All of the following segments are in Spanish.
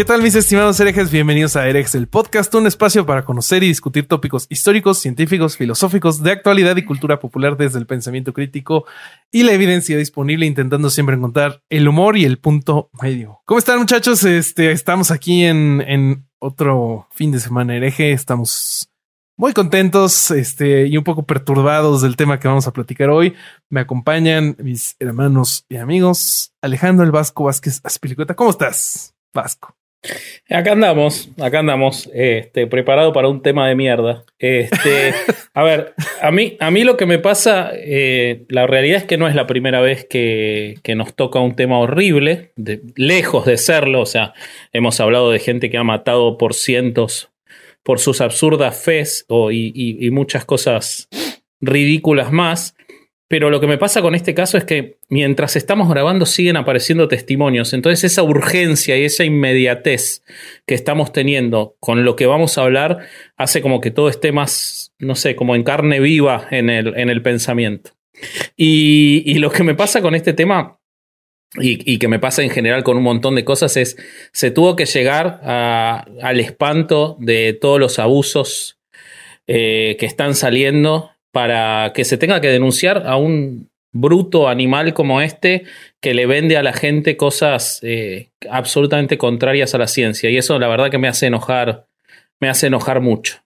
¿Qué tal mis estimados herejes? Bienvenidos a Herejes el podcast, un espacio para conocer y discutir tópicos históricos, científicos, filosóficos, de actualidad y cultura popular desde el pensamiento crítico y la evidencia disponible, intentando siempre encontrar el humor y el punto medio. ¿Cómo están muchachos? Este, estamos aquí en, en otro fin de semana hereje, estamos muy contentos este, y un poco perturbados del tema que vamos a platicar hoy. Me acompañan mis hermanos y amigos Alejandro el Vasco Vázquez Aspilicueta. ¿Cómo estás, Vasco? Acá andamos, acá andamos, este, preparado para un tema de mierda. Este, a ver, a mí, a mí lo que me pasa, eh, la realidad es que no es la primera vez que, que nos toca un tema horrible, de, lejos de serlo. O sea, hemos hablado de gente que ha matado por cientos por sus absurdas fes o, y, y, y muchas cosas ridículas más. Pero lo que me pasa con este caso es que mientras estamos grabando siguen apareciendo testimonios. Entonces esa urgencia y esa inmediatez que estamos teniendo con lo que vamos a hablar hace como que todo esté más, no sé, como en carne viva en el, en el pensamiento. Y, y lo que me pasa con este tema y, que me pasa en general con un montón de cosas es, se tuvo que llegar al espanto de todos los abusos eh, que están saliendo para que se tenga que denunciar a un bruto animal como este que le vende a la gente cosas eh, absolutamente contrarias a la ciencia. Y eso la verdad que me hace enojar, me hace enojar mucho.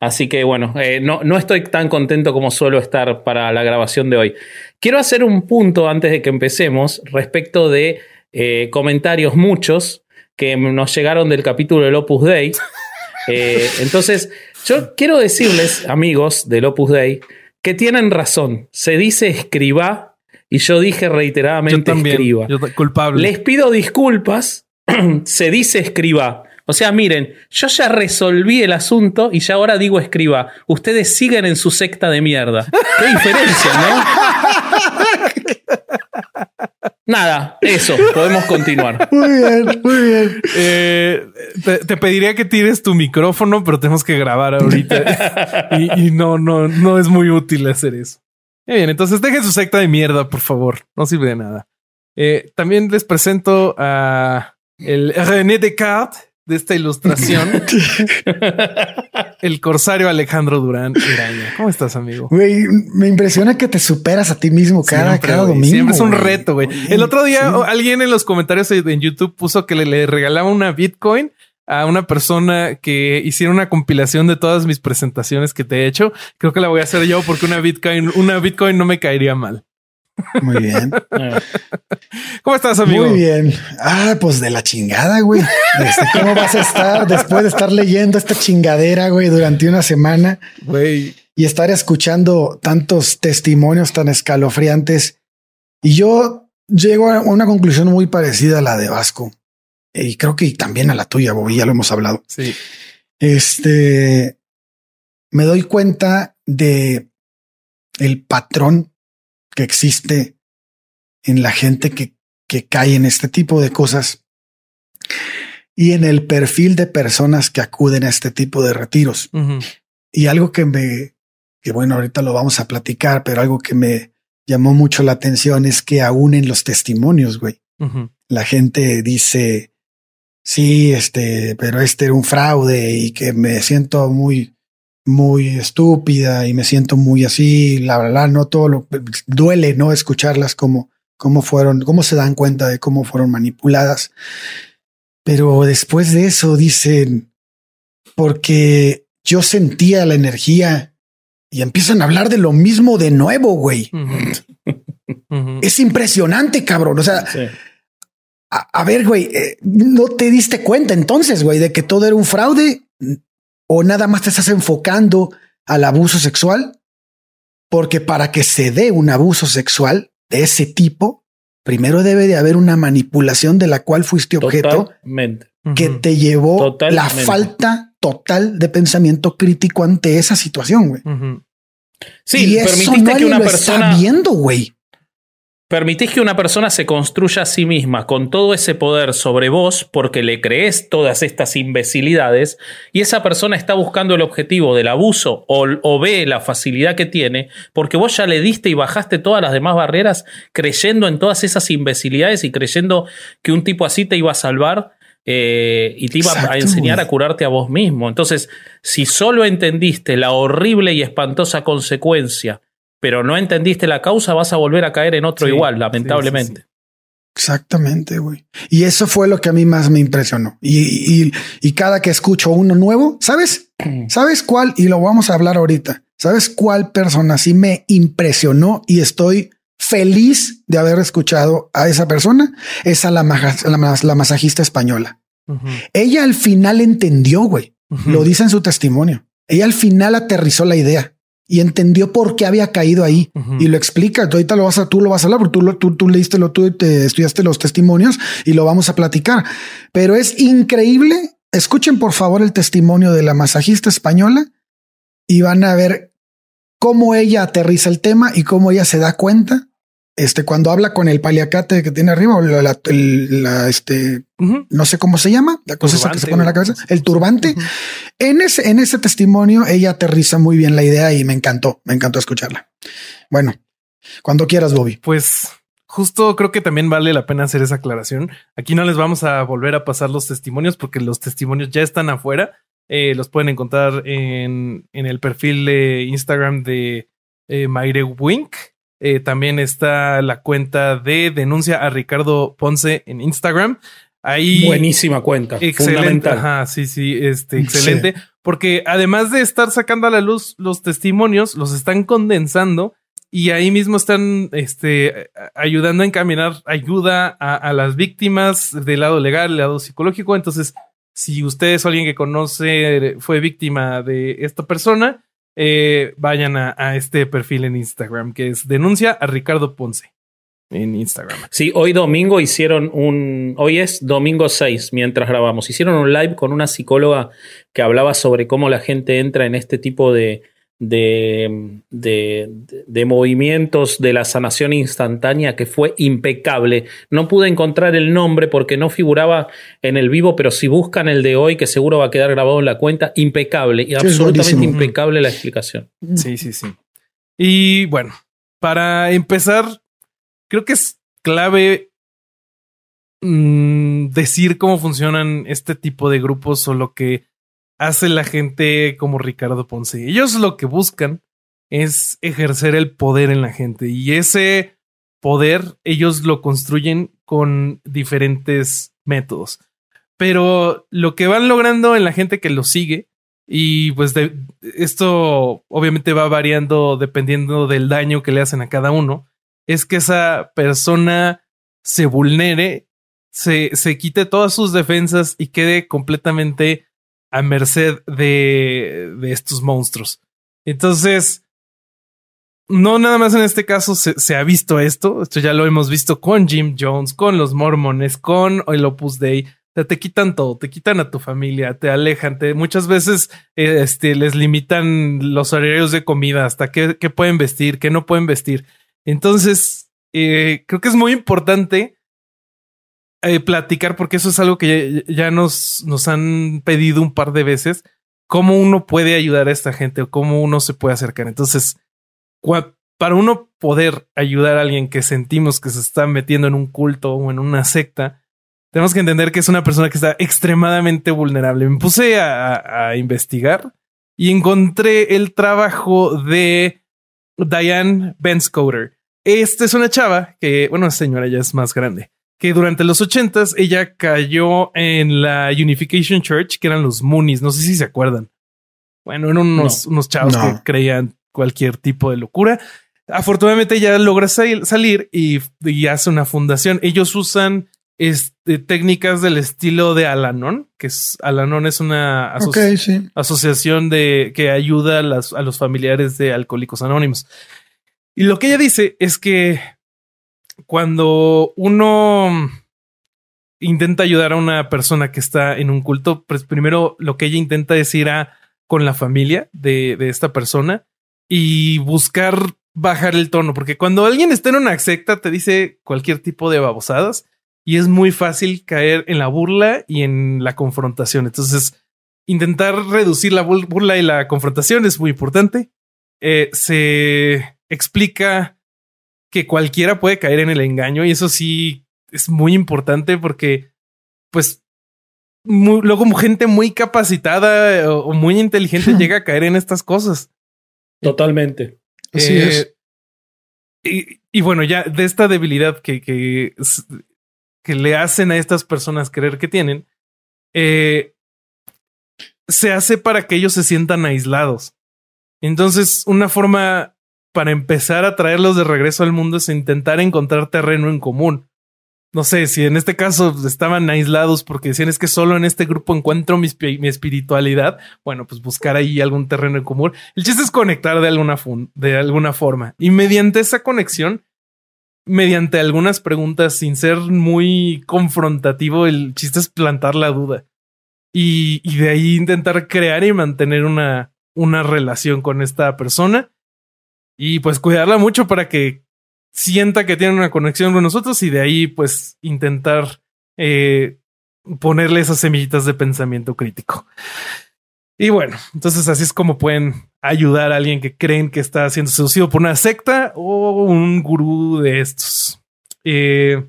Así que bueno, eh, no, no, estoy tan contento como suelo estar para la grabación de hoy. Quiero hacer un punto antes de que empecemos respecto de eh, comentarios muchos que nos llegaron del capítulo del Opus Dei. Eh, entonces, yo quiero decirles, amigos del Opus Dei, que tienen razón. Se dice escriba y yo dije reiteradamente yo también, escriba. Yo culpable. Les pido disculpas. se dice escriba. O sea, miren, yo ya resolví el asunto y ya ahora digo escriba. Ustedes siguen en su secta de mierda. Qué diferencia, ¿no? Nada, eso, podemos continuar. Muy bien, muy bien. Eh, te, te, pediría que tires tu micrófono, pero tenemos que grabar ahorita. y, y, no, no, no es muy útil hacer eso. Muy bien, entonces dejen su secta de mierda, por favor. No sirve de nada. Eh, también les presento a el René Descartes de esta ilustración. el corsario Alejandro Durán Iraña. ¿Cómo estás, amigo? Güey, me impresiona que te superas a ti mismo cada, siempre, cada domingo. Siempre es un reto, güey. El otro día sí. alguien en los comentarios en YouTube puso que le, le regalaba una Bitcoin a una persona que hiciera una compilación de todas mis presentaciones que te he hecho. Creo que la voy a hacer yo porque una Bitcoin, una Bitcoin no me caería mal. Muy bien. ¿Cómo estás, amigo? Muy bien. Ah, pues de la chingada, güey. Este, ¿Cómo vas a estar después de estar leyendo esta chingadera, güey, durante una semana? Güey. Y estar escuchando tantos testimonios tan escalofriantes. Y yo llego a una conclusión muy parecida a la de Vasco. Y creo que también a la tuya, Bobby, ya lo hemos hablado. Sí. Este, me doy cuenta de el patrón que existe en la gente que, que cae en este tipo de cosas y en el perfil de personas que acuden a este tipo de retiros. Uh -huh. Y algo que me, que bueno, ahorita lo vamos a platicar, pero algo que me llamó mucho la atención es que aún en los testimonios, güey, uh -huh. la gente dice, sí, este, pero este era un fraude y que me siento muy, muy estúpida y me siento muy así, la verdad, no todo lo duele, no escucharlas como, cómo fueron, cómo se dan cuenta de cómo fueron manipuladas. Pero después de eso dicen, porque yo sentía la energía y empiezan a hablar de lo mismo de nuevo, güey. Uh -huh. Uh -huh. Es impresionante, cabrón. O sea, sí. a, a, ver, güey, eh, no te diste cuenta entonces, güey, de que todo era un fraude o nada más te estás enfocando al abuso sexual, porque para que se dé un abuso sexual de ese tipo, primero debe de haber una manipulación de la cual fuiste objeto Totalmente. que te llevó la falta total de pensamiento crítico ante esa situación, güey. Sí, y eso permitiste nadie que una lo persona. está viendo, güey. Permitís que una persona se construya a sí misma con todo ese poder sobre vos porque le crees todas estas imbecilidades y esa persona está buscando el objetivo del abuso o, o ve la facilidad que tiene porque vos ya le diste y bajaste todas las demás barreras creyendo en todas esas imbecilidades y creyendo que un tipo así te iba a salvar eh, y te iba a enseñar a curarte a vos mismo. Entonces, si solo entendiste la horrible y espantosa consecuencia pero no entendiste la causa, vas a volver a caer en otro Sí, igual, lamentablemente. sí, Exactamente, güey. Y eso fue lo que a mí más me impresionó. Y, y, y cada que escucho uno nuevo, ¿sabes? ¿Sabes cuál? Y lo vamos a hablar ahorita. ¿Sabes cuál persona sí me impresionó y estoy feliz de haber escuchado a esa persona? Es a la, maja- la, mas- la masajista española. Ella al final entendió, güey. Lo dice en su testimonio. Ella al final aterrizó la idea y entendió por qué había caído ahí y lo explica. Tú ahorita lo vas a, tú lo vas a hablar, porque tú, lo- tú, tú leíste lo, tú te estudiaste los testimonios y lo vamos a platicar. Pero es increíble. Escuchen por favor el testimonio de la masajista española y van a ver cómo ella aterriza el tema y cómo ella se da cuenta. Este, cuando habla con el paliacate que tiene arriba, la, la- este, no sé cómo se llama, la cosa esa que se pone en la cabeza, el turbante. En ese, en ese testimonio, ella aterriza muy bien la idea y me encantó, me encantó escucharla. Bueno, cuando quieras, Bobby. Pues justo creo que también vale la pena hacer esa aclaración. Aquí no les vamos a volver a pasar los testimonios porque los testimonios ya están afuera. Eh, los pueden encontrar en, en el perfil de Instagram de eh, Maire Wink. Eh, también está la cuenta de denuncia a Ricardo Ponce en Instagram. Ahí Buenísima cuenta. Excelente. Ajá, sí, sí, este, excelente. Porque además de estar sacando a la luz los testimonios, los están condensando y ahí mismo están este, ayudando a encaminar ayuda a, a las víctimas del lado legal, del lado psicológico. Entonces, si ustedes o alguien que conoce fue víctima de esta persona, eh, vayan a, a este perfil en Instagram, que es denuncia a Ricardo Ponce en Instagram. Sí, hoy domingo hicieron un. Hoy es domingo 6, mientras grabamos. Hicieron un live con una psicóloga que hablaba sobre cómo la gente entra en este tipo de. De, de, de movimientos de la sanación instantánea que fue impecable. No pude encontrar el nombre porque no figuraba en el vivo, pero si buscan el de hoy, que seguro va a quedar grabado en la cuenta, impecable y absolutamente impecable la explicación. Sí, sí, sí. Y bueno, para empezar, creo que es clave mm, decir cómo funcionan este tipo de grupos o lo que hace la gente como Ricardo Ponce. Ellos lo que buscan es ejercer el poder en la gente y ese poder ellos lo construyen con diferentes métodos. Pero lo que van logrando en la gente que lo sigue y pues de, esto obviamente va variando dependiendo del daño que le hacen a cada uno. Es que esa persona se vulnere, se, se quite todas sus defensas y quede completamente a merced de, de estos monstruos. Entonces, no nada más en este caso se, ha visto esto. Esto ya lo hemos visto con Jim Jones, con los mormones, con el Opus Dei. Te quitan todo, te quitan a tu familia, te alejan, te, muchas veces eh, este, les limitan los horarios de comida, hasta qué, qué pueden vestir, qué no pueden vestir. Entonces, eh, creo que es muy importante eh, platicar, porque eso es algo que ya, nos, nos han pedido un par de veces, cómo uno puede ayudar a esta gente o cómo uno se puede acercar. Entonces, para uno poder ayudar a alguien que sentimos que se está metiendo en un culto o en una secta, tenemos que entender que es una persona que está extremadamente vulnerable. Me puse a, investigar y encontré el trabajo de Diane Benscoter. Esta es una chava que, bueno, señora ya es más grande, que durante los ochentas ella cayó en la Unification Church, que eran los Moonies. No sé si se acuerdan. Bueno, eran unos, no. unos chavos no. que creían cualquier tipo de locura. Afortunadamente ella logra sal salir y, y, hace una fundación. Ellos usan este, técnicas del estilo de Alanon, que es Alanon es una aso okay, sí. asociación de que ayuda a, las, a, los familiares de alcohólicos anónimos. Y lo que ella dice es que cuando uno intenta ayudar a una persona que está en un culto, pues primero lo que ella intenta es ir a con la familia de, esta persona y buscar bajar el tono, porque cuando alguien está en una secta te dice cualquier tipo de babosadas y es muy fácil caer en la burla y en la confrontación. Entonces, intentar reducir la burla y la confrontación es muy importante. Eh, se explica que cualquiera puede caer en el engaño y eso sí es muy importante porque, pues, luego gente muy capacitada o, muy inteligente llega a caer en estas cosas. Totalmente. Así es. Eh, y, bueno, ya de esta debilidad que, que, que, le hacen a estas personas creer que tienen, eh, se hace para que ellos se sientan aislados. Entonces, una forma para empezar a traerlos de regreso al mundo es intentar encontrar terreno en común. No sé, si en este caso estaban aislados porque decían es que solo en este grupo encuentro mi, espiritualidad, bueno, pues buscar ahí algún terreno en común. El chiste es conectar de alguna, de alguna forma. Y mediante esa conexión, mediante algunas preguntas sin ser muy confrontativo, el chiste es plantar la duda. Y, y de ahí intentar crear y mantener una, una relación con esta persona y pues cuidarla mucho para que sienta que tiene una conexión con nosotros y de ahí pues intentar eh, ponerle esas semillitas de pensamiento crítico. Y bueno, entonces así es como pueden ayudar a alguien que creen que está siendo seducido por una secta o un gurú de estos. Eh,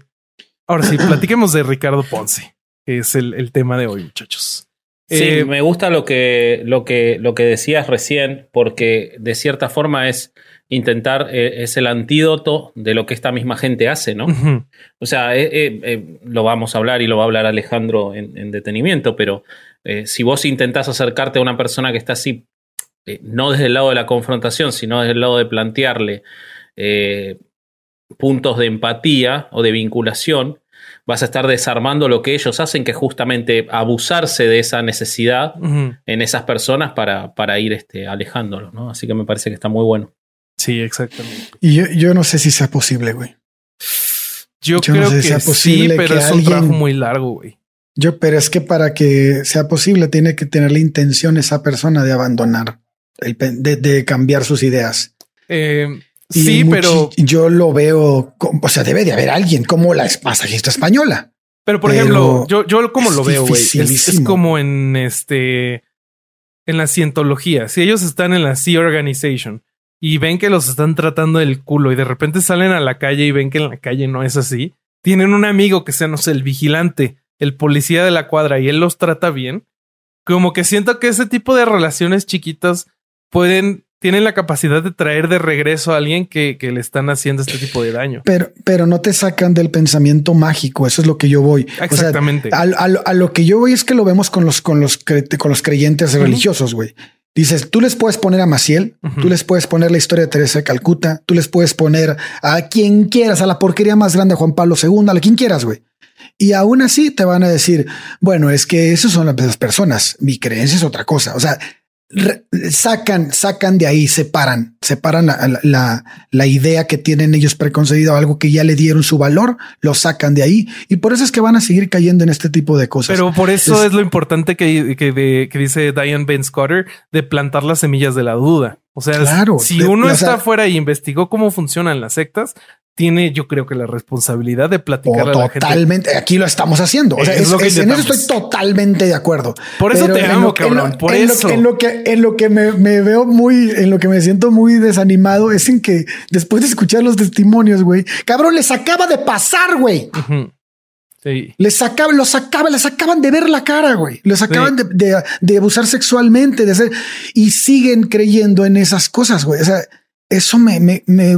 ahora sí, platiquemos de Ricardo Ponce, que es el, tema de hoy, muchachos. Sí, eh, me gusta lo que, lo, que, lo que decías recién, porque de cierta forma es intentar, eh, es el antídoto de lo que esta misma gente hace, ¿no? O sea, eh, eh, lo vamos a hablar y lo va a hablar Alejandro en, detenimiento, pero si vos intentás acercarte a una persona que está así, no desde el lado de la confrontación, sino desde el lado de plantearle puntos de empatía o de vinculación, vas a estar desarmando lo que ellos hacen, que es justamente abusarse de esa necesidad en esas personas para, para ir este, alejándolos, ¿no? Así que me parece que está muy bueno. Sí, exactamente. Y yo, yo no sé si sea posible, güey. Yo, creo que sí, pero es un trabajo muy largo, güey. Yo, pero es que para que sea posible tiene que tener la intención esa persona de abandonar, el, de, cambiar sus ideas. Eh, sí, pero yo lo veo, o sea, debe de haber alguien como la masajista española. Pero por ejemplo, yo, yo como lo veo, güey, es, como en este, en la cientología. Si ellos están en la Sea Organization y ven que los están tratando del culo y de repente salen a la calle y ven que en la calle no es así, tienen un amigo que sea, no sé, el vigilante, el policía de la cuadra y él los trata bien, como que siento que ese tipo de relaciones chiquitas pueden, tienen la capacidad de traer de regreso a alguien que, que le están haciendo este tipo de daño. Pero, pero no te sacan del pensamiento mágico, eso es lo que yo voy. Exactamente. a, lo que yo voy es que lo vemos con los, con los, con los creyentes religiosos, güey. Dices, tú les puedes poner a Maciel, tú les puedes poner la historia de Teresa de Calcuta, tú les puedes poner a quien quieras, a la porquería más grande Juan Pablo II, a quien quieras, güey. Y aún así te van a decir, bueno, es que esos son las personas, mi creencia es otra cosa. O sea, sacan, sacan de ahí, separan, separan la, la, la, idea que tienen ellos preconcebida algo que ya le dieron su valor, lo sacan de ahí y por eso es que van a seguir cayendo en este tipo de cosas. Pero por eso es, lo importante que, que, que, dice Diane Ben Scotter de plantar las semillas de la duda. O sea, si uno está afuera y investigó cómo funcionan las sectas, tiene, yo creo que la responsabilidad de platicar a la totalmente. Aquí lo estamos haciendo. O sea, es, lo que en eso estoy totalmente de acuerdo. Por eso te amo, cabrón. por eso. en lo que, en lo que me, veo muy, en lo que me siento muy desanimado es en que después de escuchar los testimonios, güey, cabrón, les acaba de pasar, güey. Sí. Les acaban, los acaban, les acaban de ver la cara, güey. Les acaban de, de, abusar sexualmente, de hacer y siguen creyendo en esas cosas, güey. O sea, eso me, me, me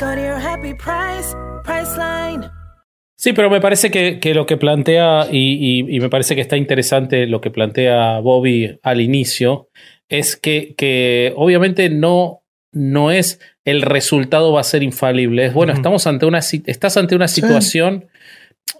Go to your happy price, Priceline. Sí, pero me parece que, que lo que plantea, y, y- y me parece que está interesante lo que plantea Bobby al inicio, es que, que obviamente no, no es el resultado va a ser infalible. Es bueno, estamos ante una, estás ante una Sí.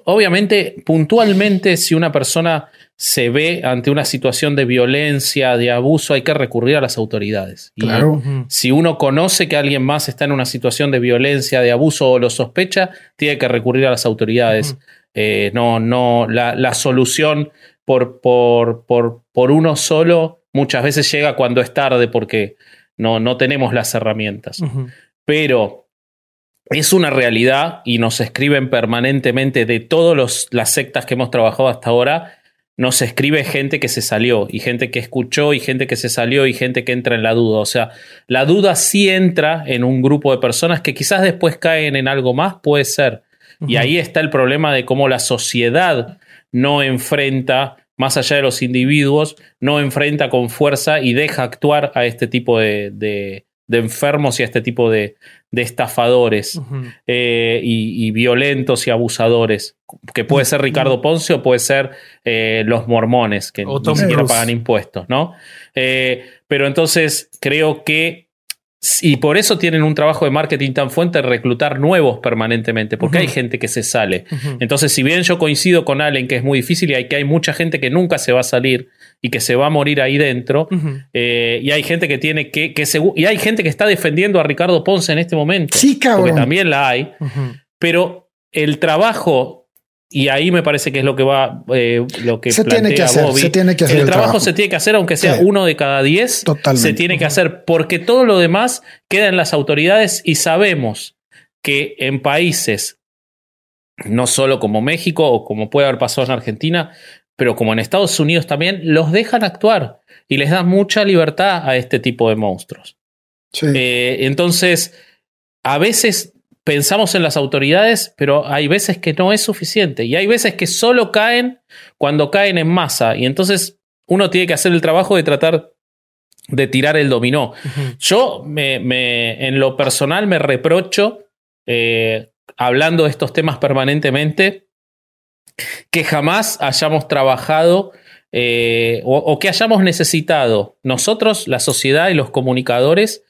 Obviamente, puntualmente, si una persona se ve ante una situación de violencia, de abuso, hay que recurrir a las autoridades. Y- Claro. Si uno conoce que alguien más está en una situación de violencia, de abuso o lo sospecha, tiene que recurrir a las autoridades. Eh, no, no, la, la solución por, por, por, por uno solo muchas veces llega cuando es tarde porque no, no tenemos las herramientas. Pero es una realidad y nos escriben permanentemente de todas las sectas que hemos trabajado hasta ahora. Nos escribe gente que se salió y gente que escuchó y gente que se salió y gente que entra en la duda. O sea, la duda sí entra en un grupo de personas que quizás después caen en algo más, puede ser. Y ahí está el problema de cómo la sociedad no enfrenta, más allá de los individuos, no enfrenta con fuerza y deja actuar a este tipo de, de- de enfermos y a este tipo de, de estafadores eh, y, y violentos y abusadores. Que puede ser Ricardo Ponce o puede ser eh, los mormones, que ni siquiera pagan impuestos, ¿no? Eh, pero entonces creo que. Y por eso tienen un trabajo de marketing tan fuerte de reclutar nuevos permanentemente, porque hay gente que se sale. Entonces, si bien yo coincido con Allen que es muy difícil y hay, que hay mucha gente que nunca se va a salir y que se va a morir ahí dentro, eh, y hay gente que tiene que, que y hay gente que está defendiendo a Ricardo Ponce en este momento. Sí, cabrón. Porque también la hay. Pero el trabajo, y ahí me parece que es lo que va, eh, lo que Se tiene que hacer, Bobby, se tiene que hacer el, el trabajo, trabajo. se tiene que hacer, aunque sea Sí. uno de cada diez, Totalmente. se tiene que hacer, porque todo lo demás queda en las autoridades y sabemos que en países, no solo como México o como puede haber pasado en Argentina, pero como en Estados Unidos también, los dejan actuar y les dan mucha libertad a este tipo de monstruos. Sí. Eh, entonces, a veces pensamos en las autoridades, pero hay veces que no es suficiente. Y hay veces que solo caen cuando caen en masa. Y entonces uno tiene que hacer el trabajo de tratar de tirar el dominó. Yo, me, me- en lo personal, me reprocho, eh, hablando de estos temas permanentemente, que jamás hayamos trabajado eh, o, o que hayamos necesitado nosotros, la sociedad y los comunicadores,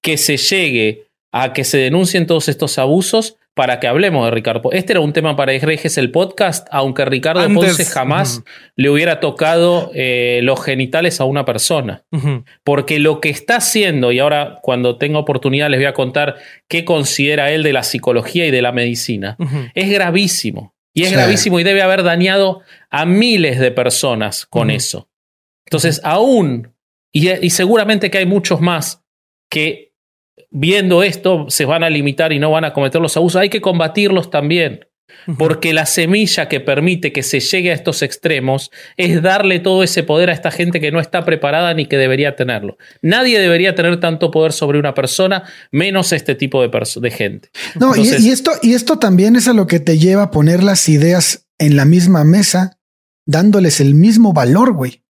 que se llegue a que se denuncien todos estos abusos para que hablemos de Ricardo. Este era un tema para Egreges el podcast, aunque Ricardo Antes, Ponce jamás le hubiera tocado eh, los genitales a una persona. Porque lo que está haciendo, y ahora cuando tenga oportunidad les voy a contar qué considera él de la psicología y de la medicina, es gravísimo. Y es Sí. gravísimo y debe haber dañado a miles de personas con eso. Entonces, aún, y, y seguramente que hay muchos más que viendo esto se van a limitar y no van a cometer los abusos, hay que combatirlos también. Porque la semilla que permite que se llegue a estos extremos es darle todo ese poder a esta gente que no está preparada ni que debería tenerlo. Nadie debería tener tanto poder sobre una persona, menos este tipo de, de gente. No, y, esto, y esto también es a lo que te lleva a poner las ideas en la misma mesa, dándoles el mismo valor, güey.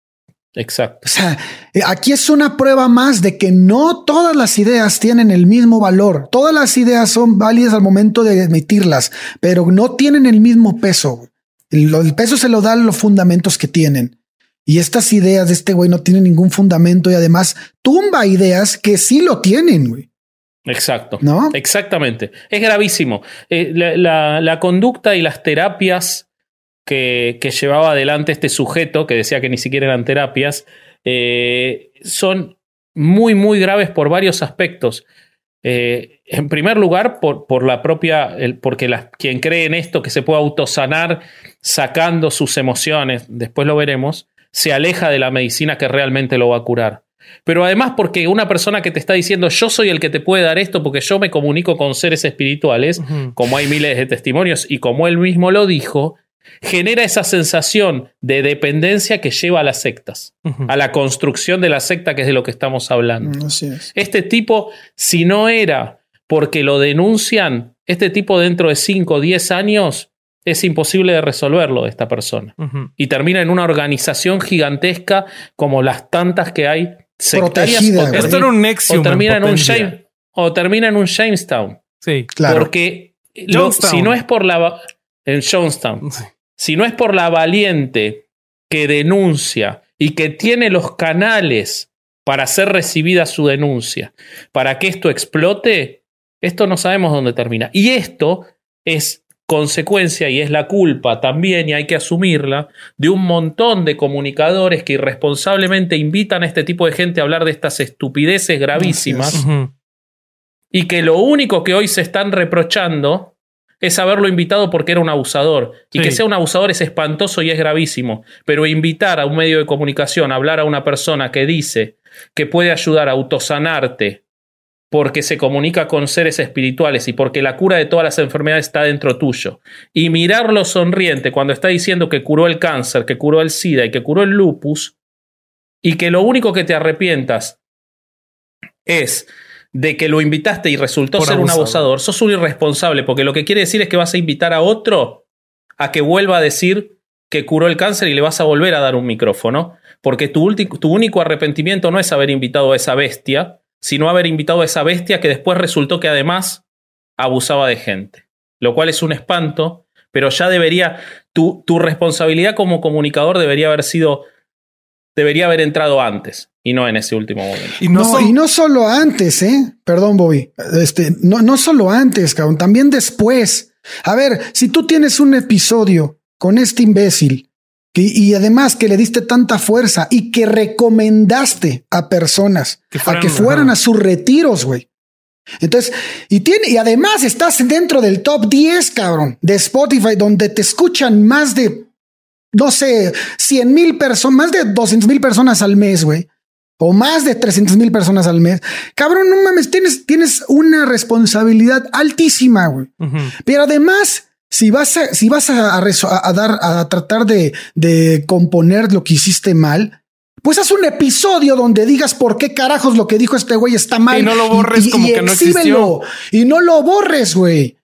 Exacto. O sea, eh, aquí es una prueba más de que no todas las ideas tienen el mismo valor. Todas las ideas son válidas al momento de emitirlas, pero no tienen el mismo peso. El, el peso se lo dan los fundamentos que tienen. Y estas ideas de este güey no tienen ningún fundamento y además tumba ideas que sí lo tienen, güey. Exacto. ¿No? Exactamente. Es gravísimo. Eh, la, la- la conducta y las terapias que, que llevaba adelante este sujeto, que decía que ni siquiera eran terapias, eh, son muy, muy graves por varios aspectos. Eh, en primer lugar, por, por la propia, el- porque la- quien cree en esto, que se puede autosanar sacando sus emociones, después lo veremos, se aleja de la medicina que realmente lo va a curar. Pero además porque una persona que te está diciendo yo soy el que te puede dar esto porque yo me comunico con seres espirituales, como hay miles de testimonios y como él mismo lo dijo, genera esa sensación de dependencia que lleva a las sectas, a la construcción de la secta que es de lo que estamos hablando. Así es. Este tipo, si no era porque lo denuncian, este tipo dentro de 5 o 10 años es imposible de resolverlo de esta persona. Y termina en una organización gigantesca como las tantas que hay sectarias Protegida, o. Esto era un Nexium. o termina en en un. James- o termina en un Jamestown. Sí. Claro. Porque lo- si no es por la... En Jonestown. Sí. Si no es por la valiente que denuncia y que tiene los canales para hacer recibida su denuncia, para que esto explote, esto no sabemos dónde termina. Y esto es consecuencia y es la culpa también, y hay que asumirla, de un montón de comunicadores que irresponsablemente invitan a este tipo de gente a hablar de estas estupideces gravísimas y que lo único que hoy se están reprochando es haberlo invitado porque era un abusador. Y Sí. que sea un abusador es espantoso y es gravísimo. Pero invitar a un medio de comunicación a hablar a una persona que dice que puede ayudar a autosanarte porque se comunica con seres espirituales y porque la cura de todas las enfermedades está dentro tuyo. Y mirarlo sonriente cuando está diciendo que curó el cáncer, que curó el SIDA y que curó el lupus, y que lo único que te arrepientas es de que lo invitaste y resultó Por ser un abusador. sos un irresponsable, porque lo que quiere decir es que vas a invitar a otro a que vuelva a decir que curó el cáncer y le vas a volver a dar un micrófono, porque tu, tu único arrepentimiento no es haber invitado a esa bestia, sino haber invitado a esa bestia que después resultó que además abusaba de gente, lo cual es un espanto, pero ya debería, tu, tu responsabilidad como comunicador debería haber sido, debería haber entrado antes y no en ese último momento. Y no, No, son- y no solo antes, ¿eh? Perdón, Bobby. Este, no, no solo antes, cabrón, también después. A ver, si tú tienes un episodio con este imbécil que- y además que le diste tanta fuerza y que recomendaste a personas Que a que fueran ajá. a sus retiros, güey. Entonces, y tiene, y además estás dentro del top 10, cabrón, de Spotify, donde te escuchan más de, no sé, 100 mil personas, más de 200 mil personas al mes, güey o más de 300 mil personas al mes. Cabrón, no mames, tienes, tienes una responsabilidad altísima, güey. Pero además, si vas a, si vas a, dar, a tratar de, de componer lo que hiciste mal, pues haz un episodio donde digas por qué carajos lo que dijo este güey está mal. Y no lo borres como que no exhíbelo. Y no lo borres, güey.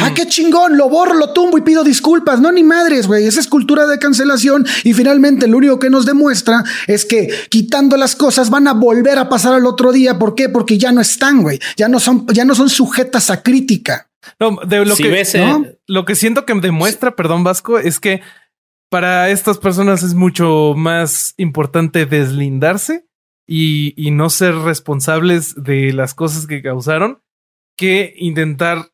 Ah, qué chingón, lo borro, lo tumbo y pido disculpas. No, ni madres, güey. Esa es cultura de cancelación. Y finalmente, lo único que nos demuestra es que quitando las cosas van a volver a pasar al otro día. ¿Por qué? Porque ya no están, güey. Ya no son, ya no son sujetas a crítica. No, de lo Si que ves, ¿no? eh, lo que siento que demuestra, perdón, Vasco, es que para estas personas es mucho más importante deslindarse y, y no ser responsables de las cosas que causaron que intentar,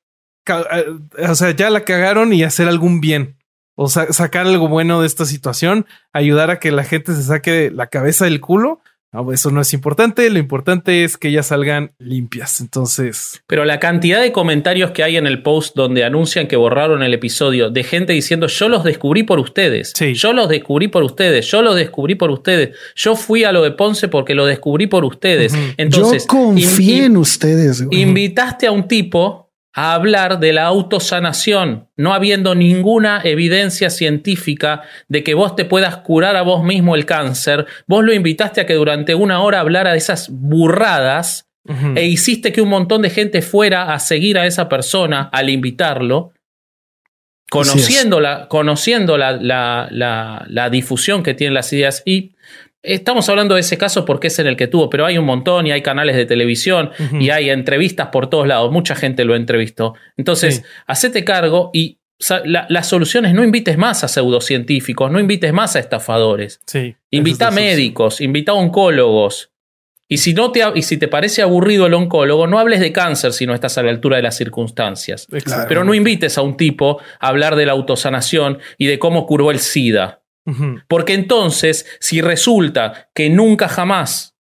o sea, ya la cagaron y hacer algún bien. O sa- sacar algo bueno de esta situación, ayudar a que la gente se saque la cabeza del culo. No, eso no es importante. Lo importante es que ellas salgan limpias. Entonces, Pero la cantidad de comentarios que hay en el post donde anuncian que borraron el episodio, de gente diciendo yo los descubrí por ustedes, Sí. yo los descubrí por ustedes, yo los descubrí por ustedes, yo fui a lo de Ponce porque lo descubrí por ustedes. Entonces, Yo confié in- en ustedes. güey. invitaste a un tipo a hablar de la autosanación, no habiendo ninguna evidencia científica de que vos te puedas curar a vos mismo el cáncer. Vos lo invitaste a que durante una hora hablara de esas burradas e hiciste que un montón de gente fuera a seguir a esa persona al invitarlo, conociendo, la, conociendo la- la- la difusión que tienen las ideas. Y estamos hablando de ese caso porque es en el que tuvo, pero hay un montón y hay canales de televisión y hay entrevistas por todos lados. Mucha gente lo entrevistó. Entonces, Sí. hacete cargo y la, la solución es no invites más a pseudocientíficos, no invites más a estafadores. sí. Invita a médicos, invita a oncólogos. Y si, no te, y si te parece aburrido el oncólogo, no hables de cáncer si no estás a la altura de las circunstancias. Exacto. Pero no invites a un tipo a hablar de la autosanación y de cómo curó el SIDA. Porque entonces, si resulta que nunca jamás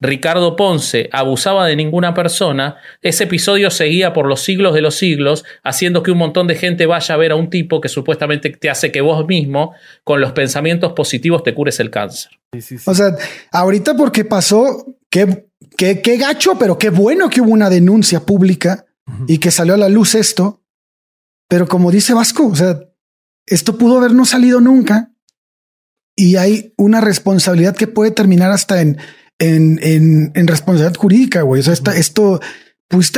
Ricardo Ponce abusaba de ninguna persona, ese episodio seguía por los siglos de los siglos, haciendo que un montón de gente vaya a ver a un tipo que supuestamente te hace que vos mismo, con los pensamientos positivos, te cures el cáncer. Sí, sí, sí. O sea, ahorita porque pasó, qué, qué, qué gacho, pero qué bueno que hubo una denuncia pública y que salió a la luz esto. Pero como dice Vasco, o sea, esto pudo haber no salido nunca y hay una responsabilidad que puede terminar hasta en, en, en, en responsabilidad jurídica, güey. O sea, esta- esto, pues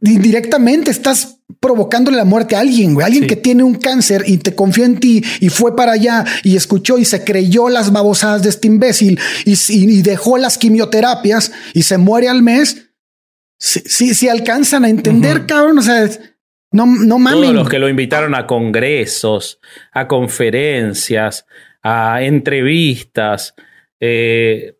directamente estás provocándole la muerte a alguien, güey. Alguien Sí. que tiene un cáncer y te confió en ti y fue para allá y escuchó y se creyó las babosadas de este imbécil y, y- y dejó las quimioterapias y se muere al mes. Sí, sí alcanzan a entender, cabrón. O sea, no, no Todos los que lo invitaron a congresos, a conferencias, a entrevistas. eh,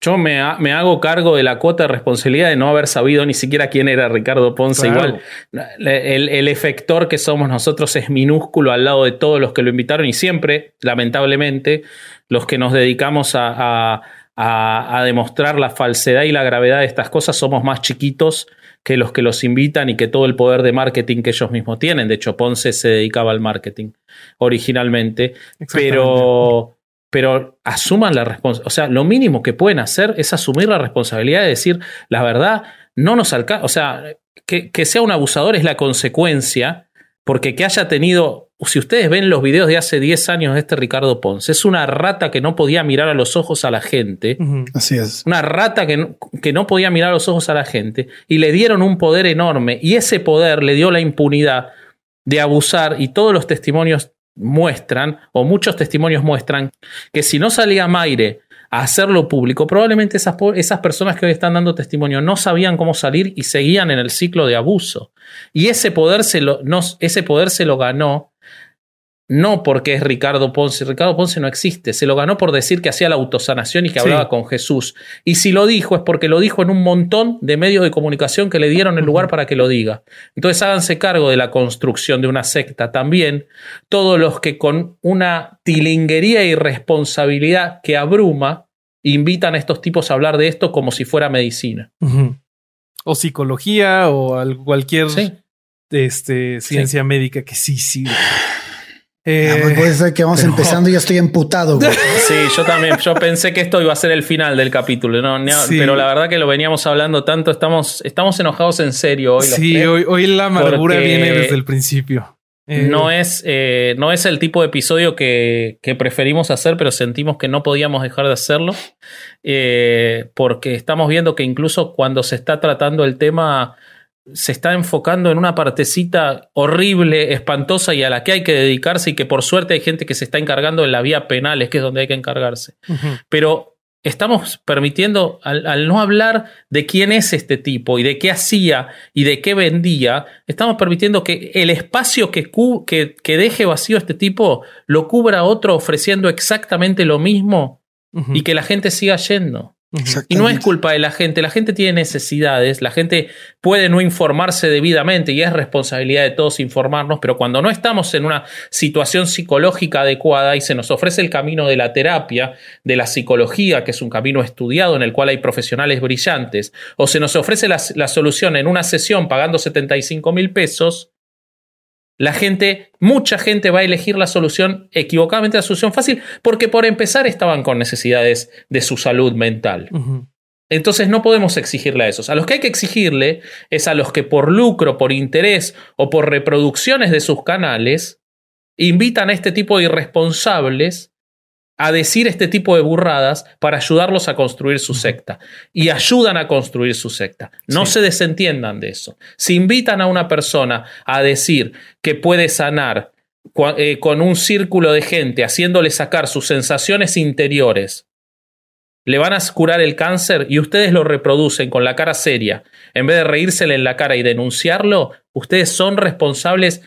yo me, ha- me hago cargo de la cuota de responsabilidad de no haber sabido ni siquiera quién era Ricardo Ponce. Claro. Igual, el, el efector que somos nosotros es minúsculo al lado de todos los que lo invitaron y siempre, lamentablemente, los que nos dedicamos a, a- a- a demostrar la falsedad y la gravedad de estas cosas somos más chiquitos que los que los invitan y que todo el poder de marketing que ellos mismos tienen. De hecho, Ponce se dedicaba al marketing originalmente, pero, pero asuman la responsabilidad. O sea, lo mínimo que pueden hacer es asumir la responsabilidad de decir, la verdad, no nos alcanza. O sea, que, que sea un abusador es la consecuencia, porque que haya tenido. Si ustedes ven los videos de hace 10 años de este Ricardo Ponce, es una rata que no podía mirar a los ojos a la gente. Así es. Una rata que no, que no podía mirar a los ojos a la gente y le dieron un poder enorme y ese poder le dio la impunidad de abusar y todos los testimonios muestran, o muchos testimonios muestran, que si no salía Maire a hacerlo público, probablemente esas, esas personas que hoy están dando testimonio no sabían cómo salir y seguían en el ciclo de abuso. Y ese poder se lo, no- ese poder se lo ganó no porque es Ricardo Ponce. Ricardo Ponce no existe. Se lo ganó por decir que hacía la autosanación y que Sí. hablaba con Jesús. Y si lo dijo es porque lo dijo en un montón de medios de comunicación que le dieron el lugar para que lo diga. Entonces háganse cargo de la construcción de una secta también. Todos los que con una tilinguería y responsabilidad que abruma invitan a estos tipos a hablar de esto como si fuera medicina. O psicología o al- cualquier Sí. este, ciencia médica que sí, sí. Eh, Ah, pues puede ser que vamos pero- empezando y ya estoy emputado. güey. Sí, yo también. Yo pensé que esto iba a ser el final del capítulo, ¿no? Sí. pero la verdad que lo veníamos hablando tanto. Estamos, estamos enojados en serio hoy. sí, hoy, hoy la amargura viene desde el principio. Eh, No es, eh, no es el tipo de episodio que, que preferimos hacer, pero sentimos que no podíamos dejar de hacerlo. eh, porque estamos viendo que incluso cuando se está tratando el tema, se está enfocando en una partecita horrible, espantosa y a la que hay que dedicarse, y que por suerte hay gente que se está encargando en la vía penal, que es donde hay que encargarse. Pero estamos permitiendo, al, al no hablar de quién es este tipo y de qué hacía y de qué vendía, estamos permitiendo que el espacio que, que, que deje vacío este tipo lo cubra otro ofreciendo exactamente lo mismo y que la gente siga yendo. Y no es culpa de la gente, la gente tiene necesidades, la gente puede no informarse debidamente y es responsabilidad de todos informarnos, pero cuando no estamos en una situación psicológica adecuada y se nos ofrece el camino de la terapia, de la psicología, que es un camino estudiado en el cual hay profesionales brillantes, o se nos ofrece la, la solución en una sesión pagando 75 mil pesos, la gente, mucha gente va a elegir la solución equivocadamente, la solución fácil, porque por empezar estaban con necesidades de su salud mental. Entonces no podemos exigirle a esos. A los que hay que exigirle es a los que por lucro, por interés o por reproducciones de sus canales invitan a este tipo de irresponsables a decir este tipo de burradas para ayudarlos a construir su secta. Y ayudan a construir su secta. No Sí. se desentiendan de eso. Si invitan a una persona a decir que puede sanar eh, con un círculo de gente, haciéndole sacar sus sensaciones interiores, le van a curar el cáncer y ustedes lo reproducen con la cara seria, en vez de reírsele en la cara y denunciarlo, ustedes son responsables,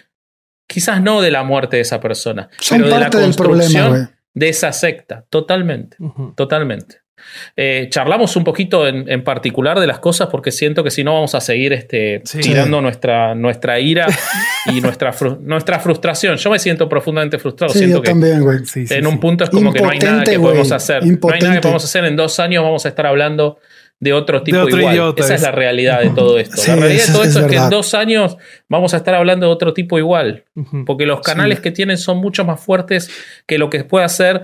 quizás no de la muerte de esa persona, Son pero de la parte del problema, construcción. De esa secta, totalmente. Totalmente. Eh, charlamos un poquito en, en particular de las cosas porque siento que si no vamos a seguir este, Sí. tirando nuestra, nuestra ira y nuestra, fru- nuestra frustración. Yo me siento profundamente frustrado. Sí, siento yo que también, güey. Sí, sí, en sí. un punto es como que no hay nada que podemos hacer. No hay nada que podemos hacer. En dos años vamos a estar hablando de otro tipo otro igual. idiota, Esa es es- la realidad de todo esto. Sí, la realidad de todo es esto es, que en dos años vamos a estar hablando de otro tipo igual. Porque los canales que tienen son mucho más fuertes que lo que puede hacer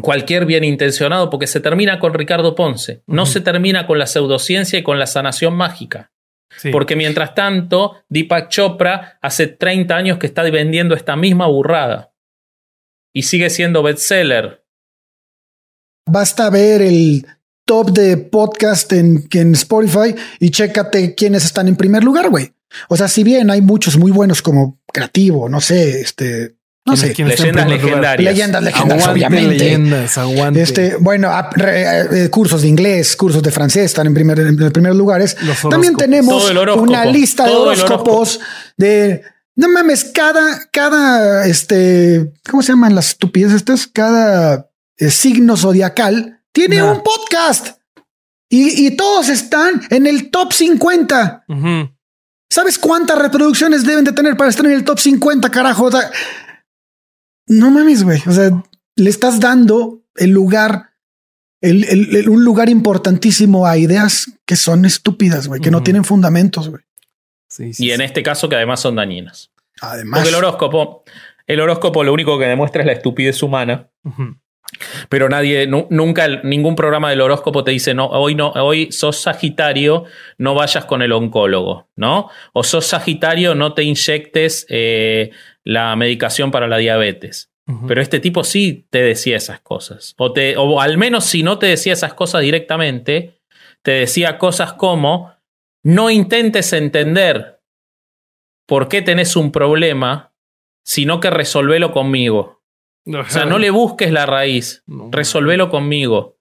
cualquier bien intencionado, porque se termina con Ricardo Ponce, no se termina con la pseudociencia y con la sanación mágica. Sí. Porque mientras tanto, Deepak Chopra hace 30 años que está vendiendo esta misma burrada. Y sigue siendo bestseller. Basta ver el top de podcast en, en Spotify y chécate quiénes están en primer lugar, güey. O sea, si bien hay muchos muy buenos como creativo, no sé, este No ¿Quién- sé. en Leyendas legendarias. Leyendas legendarias, Aguante obviamente. leyendas, aguante. Este, bueno, re- eh, cursos de inglés, cursos de francés están en primer, en los primeros lugares. También tenemos una lista de Todo el horóscopos de no mames, cada, cada, este, ¿cómo se llaman las estupideces estas? Cada eh, signo zodiacal tiene Nah. un podcast y, y todos están en el top 50. Ujú. ¿Sabes cuántas reproducciones deben de tener para estar en el top 50, carajo? No mames, güey. O sea, le estás dando el lugar, el, el- el- un lugar importantísimo a ideas que son estúpidas, güey, que no tienen fundamentos, güey. Sí, sí, Y en sí. este caso que además son dañinas. Además, Porque el horóscopo, el horóscopo lo único que demuestra es la estupidez humana. Pero nadie, nu- nunca, ningún programa del horóscopo te dice, no, hoy no, hoy sos Sagitario, no vayas con el oncólogo, ¿no? O sos Sagitario, no te inyectes eh, la medicación para la diabetes. Pero este tipo sí te decía esas cosas. O, te, o al menos si no te decía esas cosas directamente, te decía cosas como, no intentes entender por qué tenés un problema, sino que resolvelo conmigo. O sea, no le busques la raíz, resolvelo conmigo.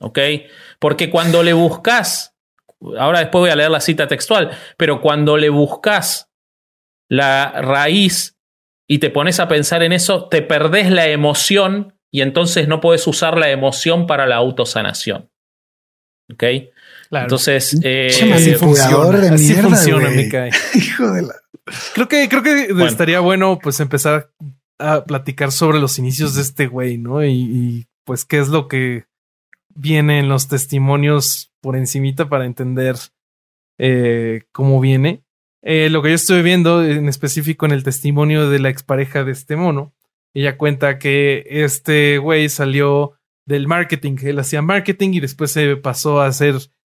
¿Ok? Porque cuando le buscas, ahora después voy a leer la cita textual, pero cuando le buscas la raíz y te pones a pensar en eso, te perdés la emoción y entonces no puedes usar la emoción para la autosanación. ¿Ok? Claro. Entonces, eh, así funciona, de así mierda, funciona, güey. me cae. hijo de la. Creo que, creo que Bueno. estaría bueno pues empezar a platicar sobre los inicios de este güey, ¿no? Y, pues qué es lo que viene en los testimonios por encimita para entender eh, cómo viene. Eh, lo que yo estoy viendo en específico en el testimonio de la expareja de este mono, ella cuenta que este güey salió del marketing, él hacía marketing y después se pasó a hacer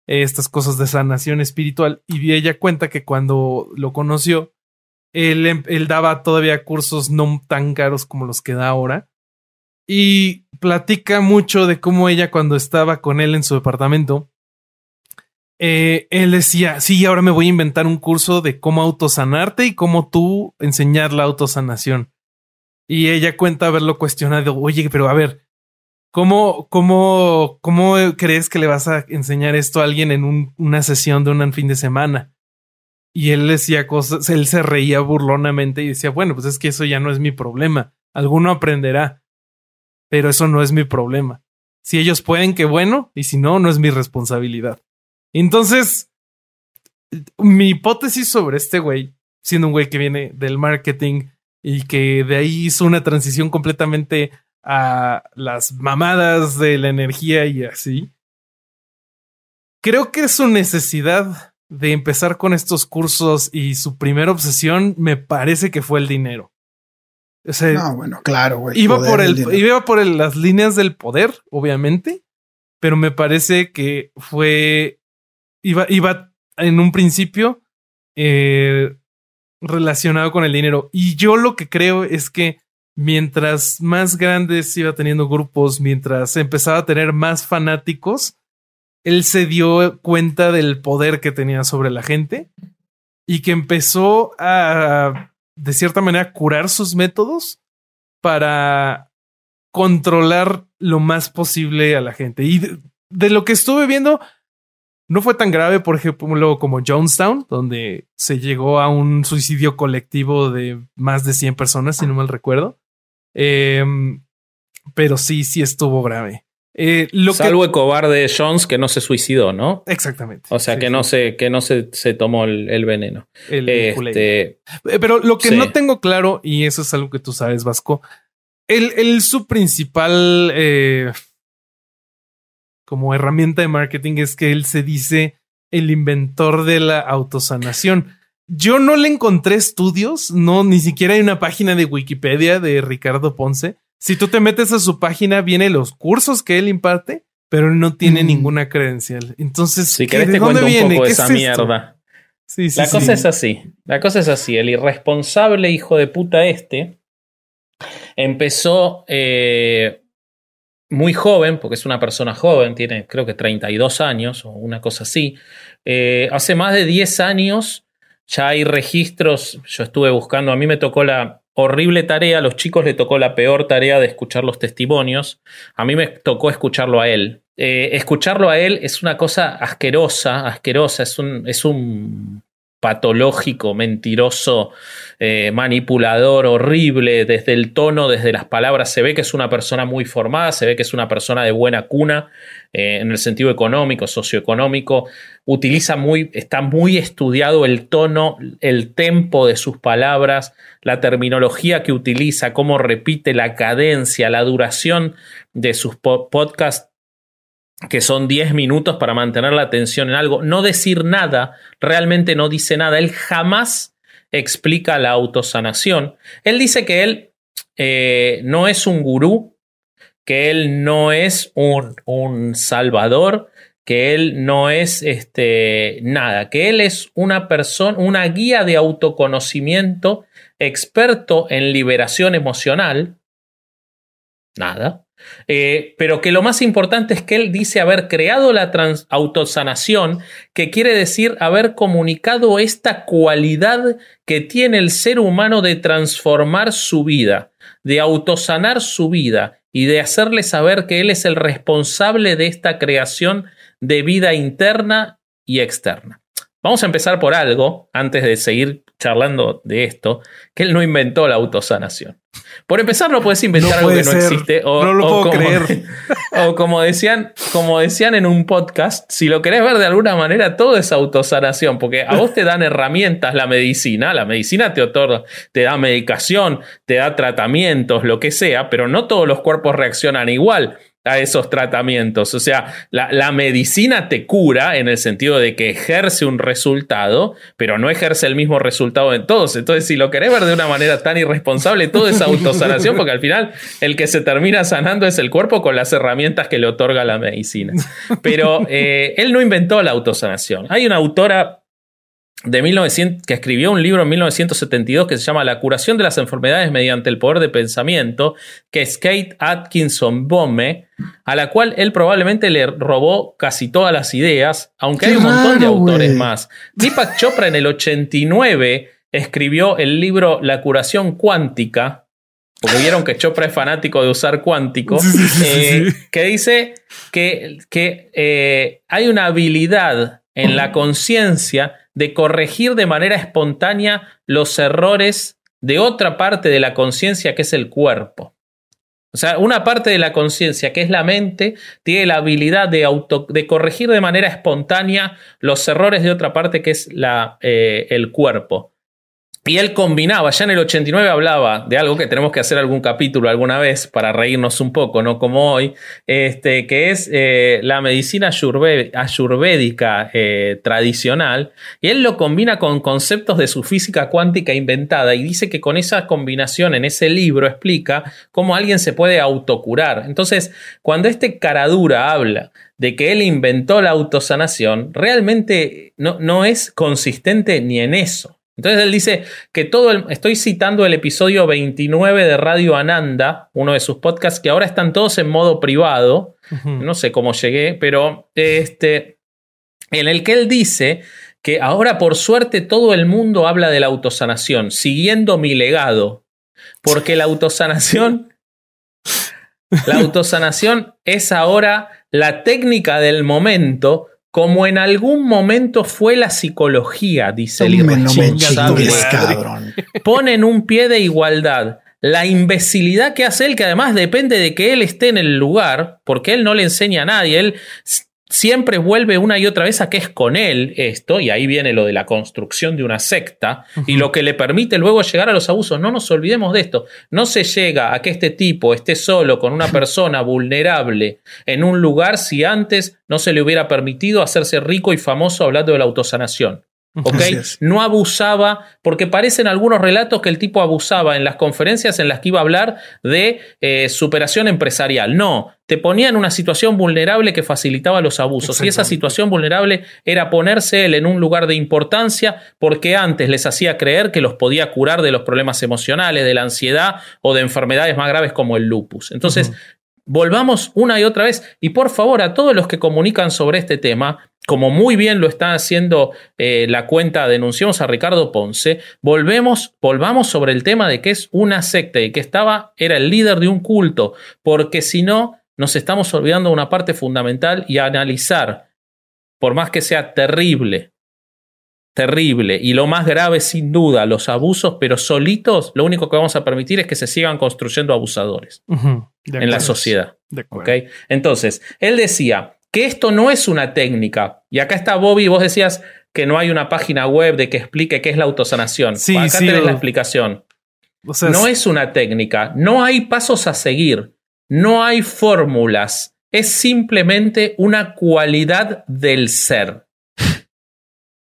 eh, estas cosas de sanación espiritual y ella cuenta que cuando lo conoció, él, em- él daba todavía cursos no tan caros como los que da ahora y platica mucho de cómo ella cuando estaba con él en su departamento, eh, él decía, sí, ahora me voy a inventar un curso de cómo autosanarte y cómo tú enseñar la autosanación. Y ella cuenta haberlo cuestionado, oye, pero a ver, ¿cómo, cómo, cómo crees que le vas a enseñar esto a alguien en un- una sesión de un fin de semana? Y él decía cosas, él se reía burlonamente y decía, bueno, pues es que eso ya no es mi problema. Alguno aprenderá, pero eso no es mi problema. Si ellos pueden, qué bueno, y si no, no es mi responsabilidad. Entonces, mi hipótesis sobre este güey, siendo un güey que viene del marketing y que de ahí hizo una transición completamente a las mamadas de la energía y así, creo que su necesidad de empezar con estos cursos y su primera obsesión me parece que fue el dinero. O sea, No, bueno, claro, güey. iba por el, iba por el- las líneas del poder, obviamente, pero me parece que fue iba, iba en un principio eh, relacionado con el dinero. Y yo lo que creo es que mientras más grandes iba teniendo grupos, mientras empezaba a tener más fanáticos, él se dio cuenta del poder que tenía sobre la gente y que empezó a, de cierta manera, curar sus métodos para controlar lo más posible a la gente. Y de, lo que estuve viendo, no fue tan grave, por ejemplo, como Jonestown, donde se llegó a un suicidio colectivo de más de 100 personas, si no mal recuerdo. Em, pero sí, sí estuvo grave. Eh, lo salvo que... el cobarde Jones que no se suicidó, ¿no? Exactamente. O sea, Sí, que, sí. no se, que no se, se tomó el, el veneno. El. Este, Eh, Pero lo que Sí. no tengo claro, y eso es algo que tú sabes, Vasco, él, él su principal eh, como herramienta de marketing es que él se dice el inventor de la autosanación. Yo no le encontré estudios, no, ni siquiera hay una página de Wikipedia de Ricardo Ponce. Si tú te metes a su página, vienen los cursos que él imparte, pero no tiene Mm. ninguna credencial. Entonces, si ¿qué- querés ¿de te dónde cuento un viene? poco de ¿Qué esa es mierda. Sí, sí, La sí. cosa es así. La cosa es así. El irresponsable hijo de puta este empezó eh, muy joven, porque es una persona joven, tiene creo que 32 años o una cosa así. Eh, hace más de 10 años ya hay registros. Yo estuve buscando, a mí me tocó la, horrible tarea, a los chicos le tocó la peor tarea de escuchar los testimonios, a mí me tocó escucharlo a él. Eh, escucharlo a él es una cosa asquerosa, asquerosa, es un, es un patológico, mentiroso, eh, manipulador, horrible, desde el tono, desde las palabras, se ve que es una persona muy formada, se ve que es una persona de buena cuna eh, en el sentido económico, socioeconómico, utiliza muy, está muy estudiado el tono, el tempo de sus palabras, la terminología que utiliza, cómo repite la cadencia, la duración de sus podcasts que son 10 minutos para mantener la atención en algo, no decir nada, realmente no dice nada, él jamás explica la autosanación. Él dice que él eh, no es un gurú, que él no es un, un salvador, que él no es este, nada, que él es una persona, una guía de autoconocimiento, experto en liberación emocional, nada, eh, pero que lo más importante es que él dice haber creado la autosanación, que quiere decir haber comunicado esta cualidad que tiene el ser humano de transformar su vida, de autosanar su vida y de hacerle saber que él es el responsable de esta creación de vida interna y externa. Vamos a empezar por algo, antes de seguir charlando de esto, que él no inventó la autosanación. Por empezar, no puedes inventar algo que no existe. O, no lo puedo como, creer. O como decían, como decían en un podcast, si lo querés ver de alguna manera, todo es autosanación, porque a vos te dan herramientas la medicina, la medicina te otorga, te da medicación, te da tratamientos, lo que sea, pero no todos los cuerpos reaccionan igual a esos tratamientos. O sea, la, medicina te cura en el sentido de que ejerce un resultado, pero no ejerce el mismo resultado en todos. Entonces, si lo querés ver de una manera tan irresponsable, todo es autosanación, porque al final el que se termina sanando es el cuerpo con las herramientas que le otorga la medicina. Pero eh, él no inventó la autosanación. Hay una autora de 1900, que escribió un libro en 1972 que se llama La curación de las enfermedades mediante el poder de pensamiento, que es Kate Atkinson Bome, a la cual él probablemente le robó casi todas las ideas, aunque hay un montón de autores más. Deepak Chopra en el 89 escribió el libro La curación cuántica, porque vieron que Chopra es fanático de usar cuántico, eh, que dice que, que eh, hay una habilidad en la conciencia de corregir de manera espontánea los errores de otra parte de la conciencia que es el cuerpo. O sea, una parte de la conciencia, que es la mente, tiene la habilidad de, auto, de corregir de manera espontánea los errores de otra parte, que es la, eh, el cuerpo. Y él combinaba, ya en el 89 hablaba de algo que tenemos que hacer algún capítulo alguna vez para reírnos un poco, no como hoy, este, que es eh, la medicina ayurvédica eh, tradicional. Y él lo combina con conceptos de su física cuántica inventada y dice que con esa combinación en ese libro explica cómo alguien se puede autocurar. Entonces, cuando este caradura habla de que él inventó la autosanación, realmente no, no es consistente ni en eso. Entonces él dice que todo el, estoy citando el episodio 29 de Radio Ananda, uno de sus podcasts que ahora están todos en modo privado, no sé cómo llegué, pero este, en el que él dice que ahora por suerte todo el mundo habla de la autosanación, siguiendo mi legado, porque la autosanación, la autosanación es ahora la técnica del momento como en algún momento fue la psicología, dice el no cabrón. Ponen un pie de igualdad. La imbecilidad que hace él, que además depende de que él esté en el lugar, porque él no le enseña a nadie, él siempre vuelve una y otra vez a que es con él esto, y ahí viene lo de la construcción de una secta, y lo que le permite luego llegar a los abusos. No nos olvidemos de esto. No se llega a que este tipo esté solo con una persona vulnerable en un lugar si antes no se le hubiera permitido hacerse rico y famoso hablando de la autosanación. ¿Ok? No abusaba, porque parecen algunos relatos que el tipo abusaba en las conferencias en las que iba a hablar de eh, superación empresarial. No, te ponía en una situación vulnerable que facilitaba los abusos. Y esa situación vulnerable era ponerse él en un lugar de importancia porque antes les hacía creer que los podía curar de los problemas emocionales, de la ansiedad o de enfermedades más graves como el lupus. Entonces, volvamos una y otra vez. Y por favor, a todos los que comunican sobre este tema, como muy bien lo está haciendo eh, la cuenta Denunciamos a Ricardo Ponce, volvemos, volvamos sobre el tema de que es una secta y que estaba, era el líder de un culto, porque si no, nos estamos olvidando una parte fundamental y analizar, por más que sea terrible, terrible y lo más grave sin duda, los abusos, pero solitos, lo único que vamos a permitir es que se sigan construyendo abusadores en la sociedad. Entonces, él decía que esto no es una técnica. Y acá está Bobby, vos decías que no hay una página web de que explique qué es la autosanación. Sí, acá sí, tenés la explicación. O sea, No es una técnica, no hay pasos a seguir, no hay fórmulas, es simplemente una cualidad del ser.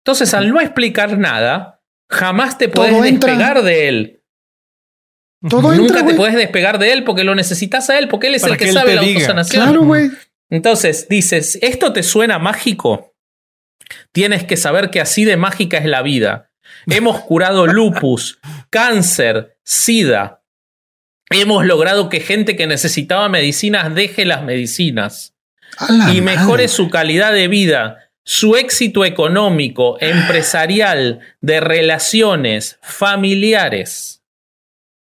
Entonces, al no explicar nada, jamás te puedes despegar de él. Todo Nunca entra, te puedes despegar de él porque lo necesitas a él, porque él es Para el que, sabe la diga. autosanación. Claro, güey. Entonces, dices, ¿esto te suena mágico? Tienes que saber que así de mágica es la vida. Hemos curado lupus, cáncer, sida. Hemos logrado que gente que necesitaba medicinas deje las medicinas y mejore madre. su calidad de vida, su éxito económico, empresarial, de relaciones, familiares.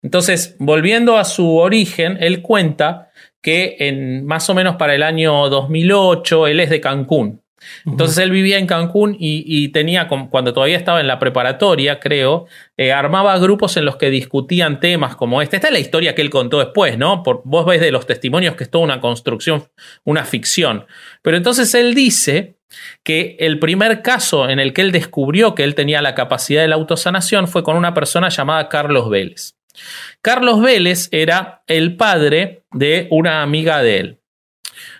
Entonces, volviendo a su origen, él cuenta que en más o menos para el año 2008 él es de Cancún. Entonces él vivía en Cancún y, y tenía, cuando todavía estaba en la preparatoria, creo, eh, armaba grupos en los que discutían temas como este. Esta es la historia que él contó después, ¿no? Por, vos ves de los testimonios que es toda una construcción, una ficción. Pero entonces él dice que el primer caso en el que él descubrió que él tenía la capacidad de la autosanación fue con una persona llamada Carlos Vélez. Carlos Vélez era el padre de una amiga de él.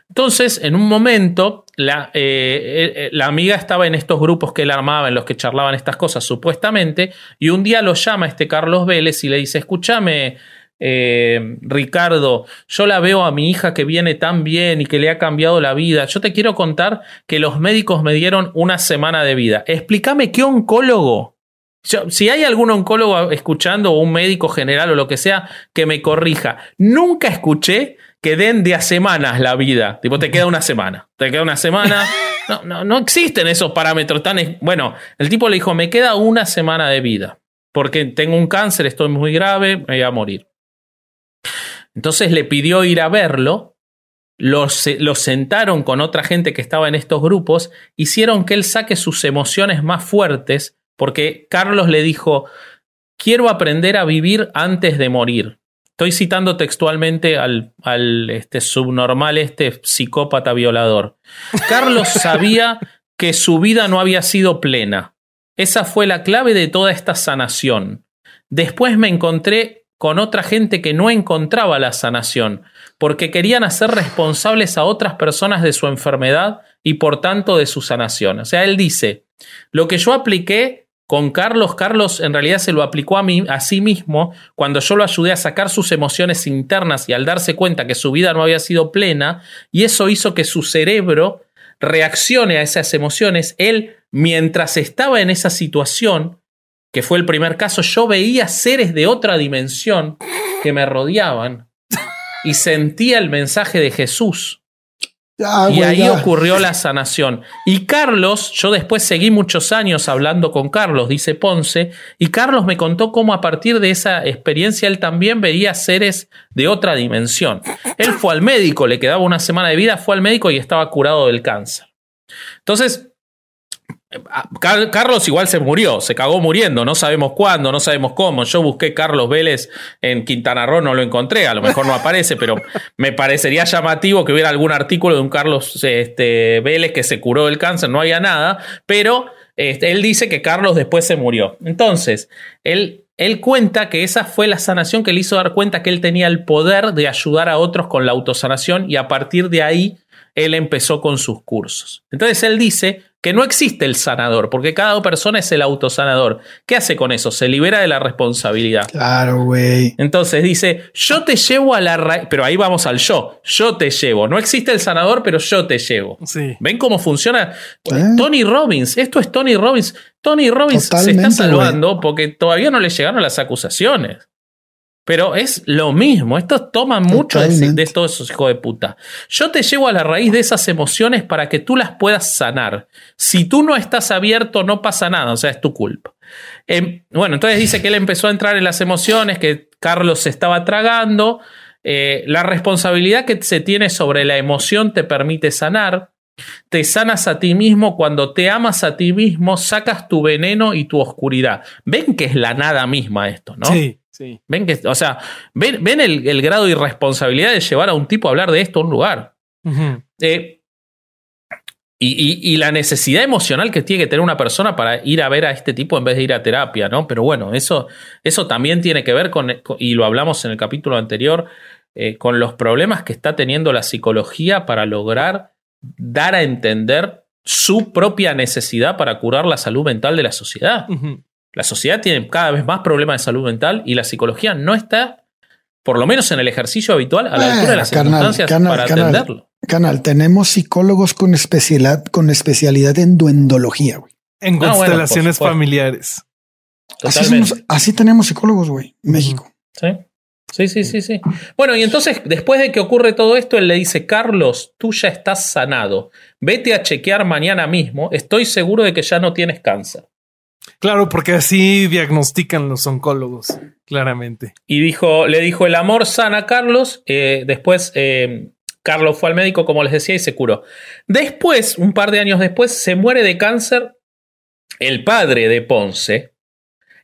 Entonces, en un momento, la, eh, eh, la amiga estaba en estos grupos que él armaba, en los que charlaban estas cosas, supuestamente, y un día lo llama este Carlos Vélez y le dice, escúchame, eh, Ricardo, yo la veo a mi hija que viene tan bien y que le ha cambiado la vida. Yo te quiero contar que los médicos me dieron una semana de vida. Explícame qué oncólogo yo- si hay algún oncólogo escuchando o un médico general o lo que sea, que me corrija. Nunca escuché que den de a semanas la vida. Tipo, te queda una semana. Te queda una semana. No, no, no existen esos parámetros tan. Bueno, el tipo le dijo: Me queda una semana de vida. Porque tengo un cáncer, estoy muy grave, me voy a morir. Entonces le pidió ir a verlo. Lo, se- lo sentaron con otra gente que estaba en estos grupos. Hicieron que él saque sus emociones más fuertes porque Carlos le dijo, quiero aprender a vivir antes de morir. Estoy citando textualmente al, al este subnormal, este psicópata violador. Carlos sabía que su vida no había sido plena. Esa fue la clave de toda esta sanación. Después me encontré con otra gente que no encontraba la sanación, porque querían hacer responsables a otras personas de su enfermedad y por tanto de su sanación. O sea, él dice, lo que yo apliqué con Carlos, Carlos en realidad se lo aplicó a, mí, a sí mismo cuando yo lo ayudé a sacar sus emociones internas y al darse cuenta que su vida no había sido plena, y eso hizo que su cerebro reaccione a esas emociones. Él, mientras estaba en esa situación, que fue el primer caso, yo veía seres de otra dimensión que me rodeaban y sentía el mensaje de Jesús. Y ahí ocurrió la sanación. Y Carlos, yo después seguí muchos años hablando con Carlos, dice Ponce, y Carlos me contó cómo a partir de esa experiencia él también veía seres de otra dimensión. Él fue al médico, le quedaba una semana de vida, fue al médico y estaba curado del cáncer. Entonces, Carlos igual se murió, se cagó muriendo, no sabemos cuándo, no sabemos cómo. Yo busqué Carlos Vélez en Quintana Roo, no lo encontré, a lo mejor no aparece, pero me parecería llamativo que hubiera algún artículo de un Carlos este, Vélez que se curó del cáncer, no había nada, pero este, él dice que Carlos después se murió. Entonces, él, él cuenta que esa fue la sanación que le hizo dar cuenta que él tenía el poder de ayudar a otros con la autosanación y a partir de ahí él empezó con sus cursos. Entonces él dice que no existe el sanador, porque cada persona es el autosanador. ¿Qué hace con eso? Se libera de la responsabilidad. Claro, güey. Entonces dice, yo te llevo a la raíz, pero ahí vamos al yo, yo te llevo. No existe el sanador, pero yo te llevo. Sí. ¿Ven cómo funciona? Sí. Tony Robbins, esto es Tony Robbins. Tony Robbins se está salvando porque todavía no le llegaron las acusaciones. Pero es lo mismo. Estos toman mucho de, de todos esos hijos de puta. Yo te llevo a la raíz de esas emociones para que tú las puedas sanar. Si tú no estás abierto, no pasa nada. O sea, es tu culpa. Em, bueno, entonces dice que él empezó a entrar en las emociones, que Carlos se estaba tragando. Eh, la responsabilidad que se tiene sobre la emoción te permite sanar. Te sanas a ti mismo cuando te amas a ti mismo, sacas tu veneno y tu oscuridad. Ven que es la nada misma esto, ¿no? Sí, sí. Ven que, o sea, ven, ven el, el grado de irresponsabilidad de llevar a un tipo a hablar de esto a un lugar. Eh, y, y- y la necesidad emocional que tiene que tener una persona para ir a ver a este tipo en vez de ir a terapia, ¿no? Pero bueno, eso, eso también tiene que ver con, y lo hablamos en el capítulo anterior, eh, con los problemas que está teniendo la psicología para lograr dar a entender su propia necesidad para curar la salud mental de la sociedad. La sociedad tiene cada vez más problemas de salud mental y la psicología no está, por lo menos en el ejercicio habitual, a la altura de las carnal, circunstancias carnal, para carnal. atenderlo. Canal, tenemos psicólogos con especialidad, con especialidad en duendología, güey. En constelaciones familiares. Así, Totalmente. somos- así tenemos psicólogos, güey, en México. Sí. Sí, sí, sí, sí. Bueno, y entonces, después de que ocurre todo esto, él le dice, Carlos, tú ya estás sanado. Vete a chequear mañana mismo. Estoy seguro de que ya no tienes cáncer. Claro, porque así diagnostican los oncólogos, claramente. Y dijo, le dijo, el amor sana a Carlos. Eh, después, eh, Carlos fue al médico, como les decía, y se curó. Después, un par de años después, se muere de cáncer el padre de Ponce.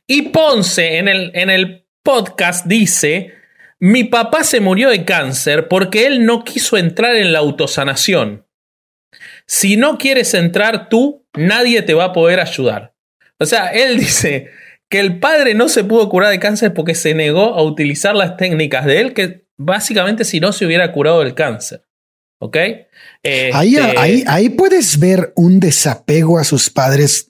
Y Ponce en el, en el podcast dice, mi papá se murió de cáncer porque él no quiso entrar en la autosanación. Si no quieres entrar tú, nadie te va a poder ayudar. O sea, él dice que el padre no se pudo curar de cáncer porque se negó a utilizar las técnicas de él, que básicamente si no se hubiera curado del cáncer. ¿Ok? Ahí, Este, ahí, ahí puedes ver un desapego a sus padres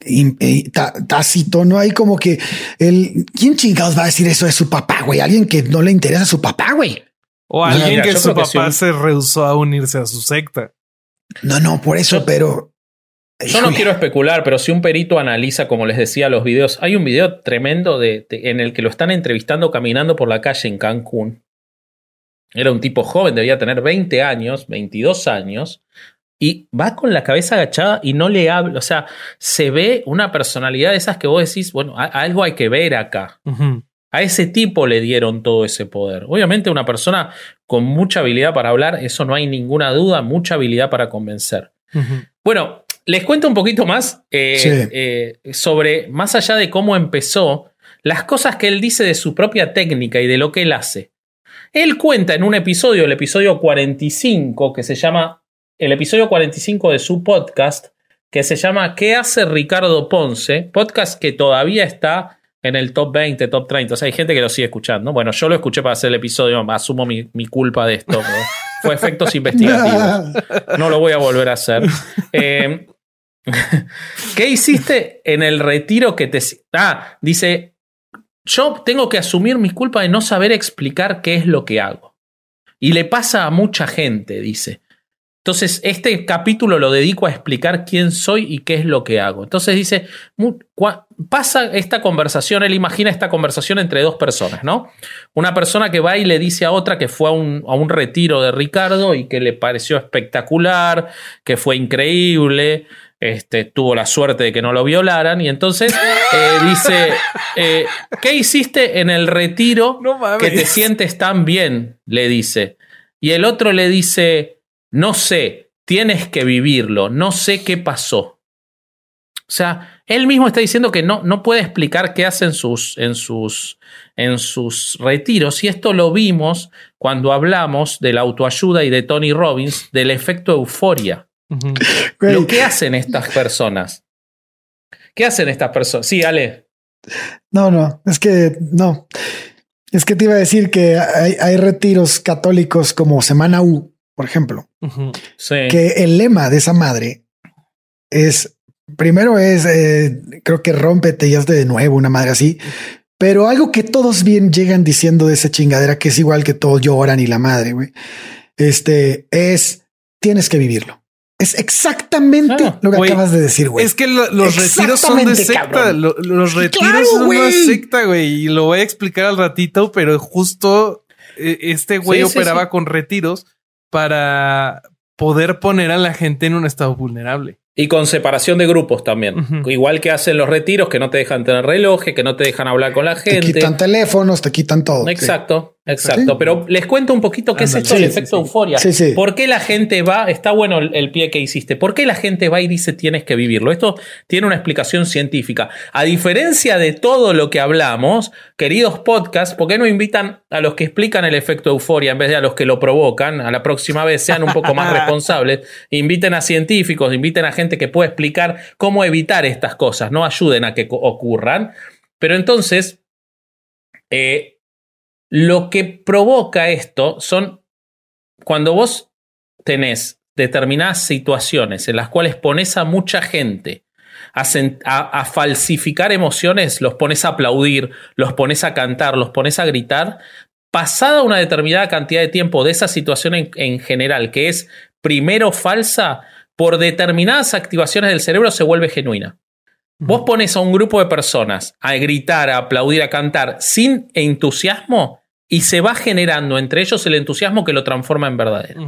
eh, tá- tácito, ¿no? Hay como que el ¿quién chingados va a decir eso de su papá, güey? Alguien que no le interesa a su papá, güey. O alguien mira, que su que papá sí. se rehusó a unirse a su secta. No, no, por eso, Yo- pero Yo no quiero especular, pero si un perito analiza, como les decía, los videos, hay un video tremendo de, de- en el que lo están entrevistando caminando por la calle en Cancún. Era un tipo joven, debía tener 20 años, 22 años, y va con la cabeza agachada y no le habla. O sea, se ve una personalidad de esas que vos decís, bueno, a- algo hay que ver acá. A ese tipo le dieron todo ese poder. Obviamente una persona con mucha habilidad para hablar, eso no hay ninguna duda, mucha habilidad para convencer. Bueno, les cuento un poquito más eh, Sí. eh, sobre, más allá de cómo empezó, las cosas que él dice de su propia técnica y de lo que él hace. Él cuenta en un episodio, el episodio 45, que se llama, el episodio 45 de su podcast, que se llama ¿Qué hace Ricardo Ponce? Podcast que todavía está en el top 20, top 30. O sea, hay gente que lo sigue escuchando. Bueno, yo lo escuché para hacer el episodio, asumo mi, mi culpa de esto. ¿no? Fue efectos investigativos. No lo voy a volver a hacer. Eh, ¿Qué hiciste en el retiro que te... Ah, dice, yo tengo que asumir mi culpa de no saber explicar qué es lo que hago. Y le pasa a mucha gente, dice. Entonces, este capítulo lo dedico a explicar quién soy y qué es lo que hago. Entonces dice, pasa esta conversación, él imagina esta conversación entre dos personas, ¿no? Una persona que va y le dice a otra que fue a un, a un retiro de Ricardo y que le pareció espectacular, que fue increíble, este, tuvo la suerte de que no lo violaran y entonces eh, dice, eh, ¿qué hiciste en el retiro No que te sientes tan bien? Le dice. Y el otro le dice, no sé, tienes que vivirlo, no sé qué pasó. O sea, él mismo está diciendo que no, no puede explicar qué hace en sus, en, sus, en sus retiros. Y esto lo vimos cuando hablamos de la autoayuda y de Tony Robbins, del efecto euforia. Lo que hacen estas personas. ¿Qué hacen estas personas? Sí, Ale. No, no, es que no. Es que te iba a decir que hay, hay retiros católicos como Semana U, por ejemplo. Sí. que el lema de esa madre es, primero es, eh, creo que rómpete y hazte de nuevo, una madre así, pero algo que todos bien llegan diciendo de esa chingadera, que es igual que todos lloran y la madre, güey, este, es, tienes que vivirlo. Es exactamente lo que acabas de decir, güey. Es que lo- los retiros son de secta. Lo- los retiros claro, son una güey. secta, güey. Y lo voy a explicar al ratito, pero justo eh, este güey Sí, operaba sí. con retiros para poder poner a la gente en un estado vulnerable. Y con separación de grupos también. Igual que hacen los retiros, que no te dejan tener relojes, que no te dejan hablar con la te gente. quitan teléfonos, te quitan todo. sí. Exacto, exacto. Sí. Pero les cuento un poquito qué es esto del Sí, efecto sí, euforia. Sí, sí. ¿Por qué la gente va? Está bueno el, el pie que hiciste. ¿Por qué la gente va y dice tienes que vivirlo? Esto tiene una explicación científica. A diferencia de todo lo que hablamos, queridos podcasts, ¿por qué no invitan a los que explican el efecto euforia en vez de a los que lo provocan? A la próxima vez sean un poco más responsables. Inviten a científicos, inviten a gente que pueda explicar cómo evitar estas cosas. No ayuden a que ocurran. Pero entonces, eh, lo que provoca esto son cuando vos tenés determinadas situaciones en las cuales pones a mucha gente a, falsificar emociones, los pones a aplaudir, los pones a cantar, los pones a gritar, pasada una determinada cantidad de tiempo de esa situación en general, que es primero falsa, por determinadas activaciones del cerebro se vuelve genuina. Vos pones a un grupo de personas a gritar, a aplaudir, a cantar sin entusiasmo y se va generando entre ellos el entusiasmo que lo transforma en verdadero.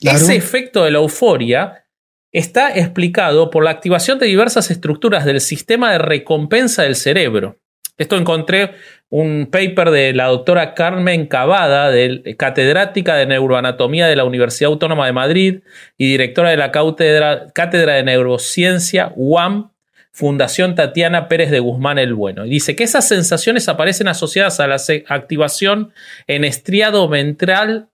Claro. Ese efecto de la euforia está explicado por la activación de diversas estructuras del sistema de recompensa del cerebro. Esto encontré un paper de la doctora Carmen Cavada, del- catedrática de neuroanatomía de la Universidad Autónoma de Madrid y directora de la cátedra, cátedra de neurociencia UAM, Fundación Tatiana Pérez de Guzmán el Bueno. Y dice que esas sensaciones aparecen asociadas a la activación en estriado ventral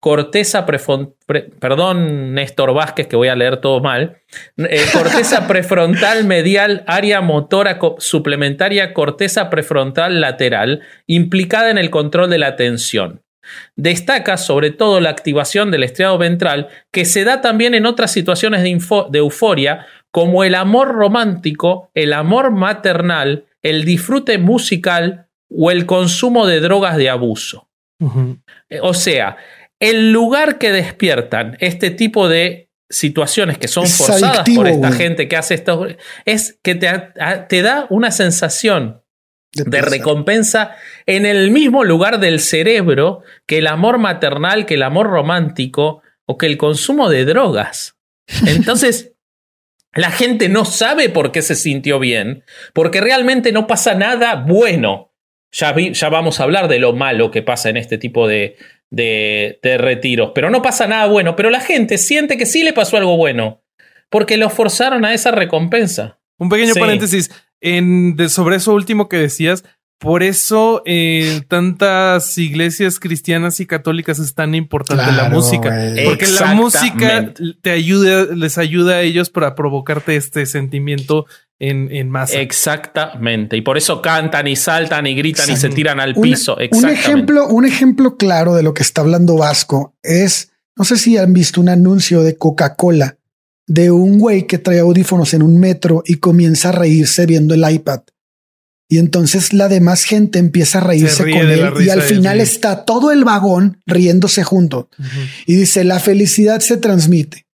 corteza prefon- pre- perdón Néstor Vázquez que voy a leer todo mal, Eh, corteza prefrontal medial, área motora co- suplementaria, corteza prefrontal lateral, implicada en el control de la atención. Destaca sobre todo la activación del estriado ventral, que se da también en otras situaciones de euforia, como el amor romántico, el amor maternal, el disfrute musical o el consumo de drogas de abuso. Eh, O sea, el lugar que despiertan este tipo de situaciones que son Es forzadas adictivo, por esta güey. gente que hace esto es que te, da una sensación de recompensa en el mismo lugar del cerebro que el amor maternal, que el amor romántico o que el consumo de drogas. Entonces, la gente no sabe por qué se sintió bien, porque realmente no pasa nada bueno. Ya, vi- ya vamos a hablar de lo malo que pasa en este tipo de, de, de retiros, pero no pasa nada bueno, pero la gente siente que sí le pasó algo bueno, porque lo forzaron a esa recompensa. Un pequeño Sí. paréntesis en, de, sobre eso último que decías. Por eso eh, tantas iglesias cristianas y católicas es tan importante la música. Porque la música te ayuda, les ayuda a ellos para provocarte este sentimiento en, en masa. Exactamente. Y por eso cantan y saltan y gritan y se tiran al Un- piso. Un Exactamente. ejemplo, un ejemplo claro de lo que está hablando Vasco es, no sé si han visto un anuncio de Coca-Cola de un güey que trae audífonos en un metro y comienza a reírse viendo el iPad. Y entonces la demás gente empieza a reírse con él y al final está todo el vagón riéndose junto. Y dice, la felicidad se transmite.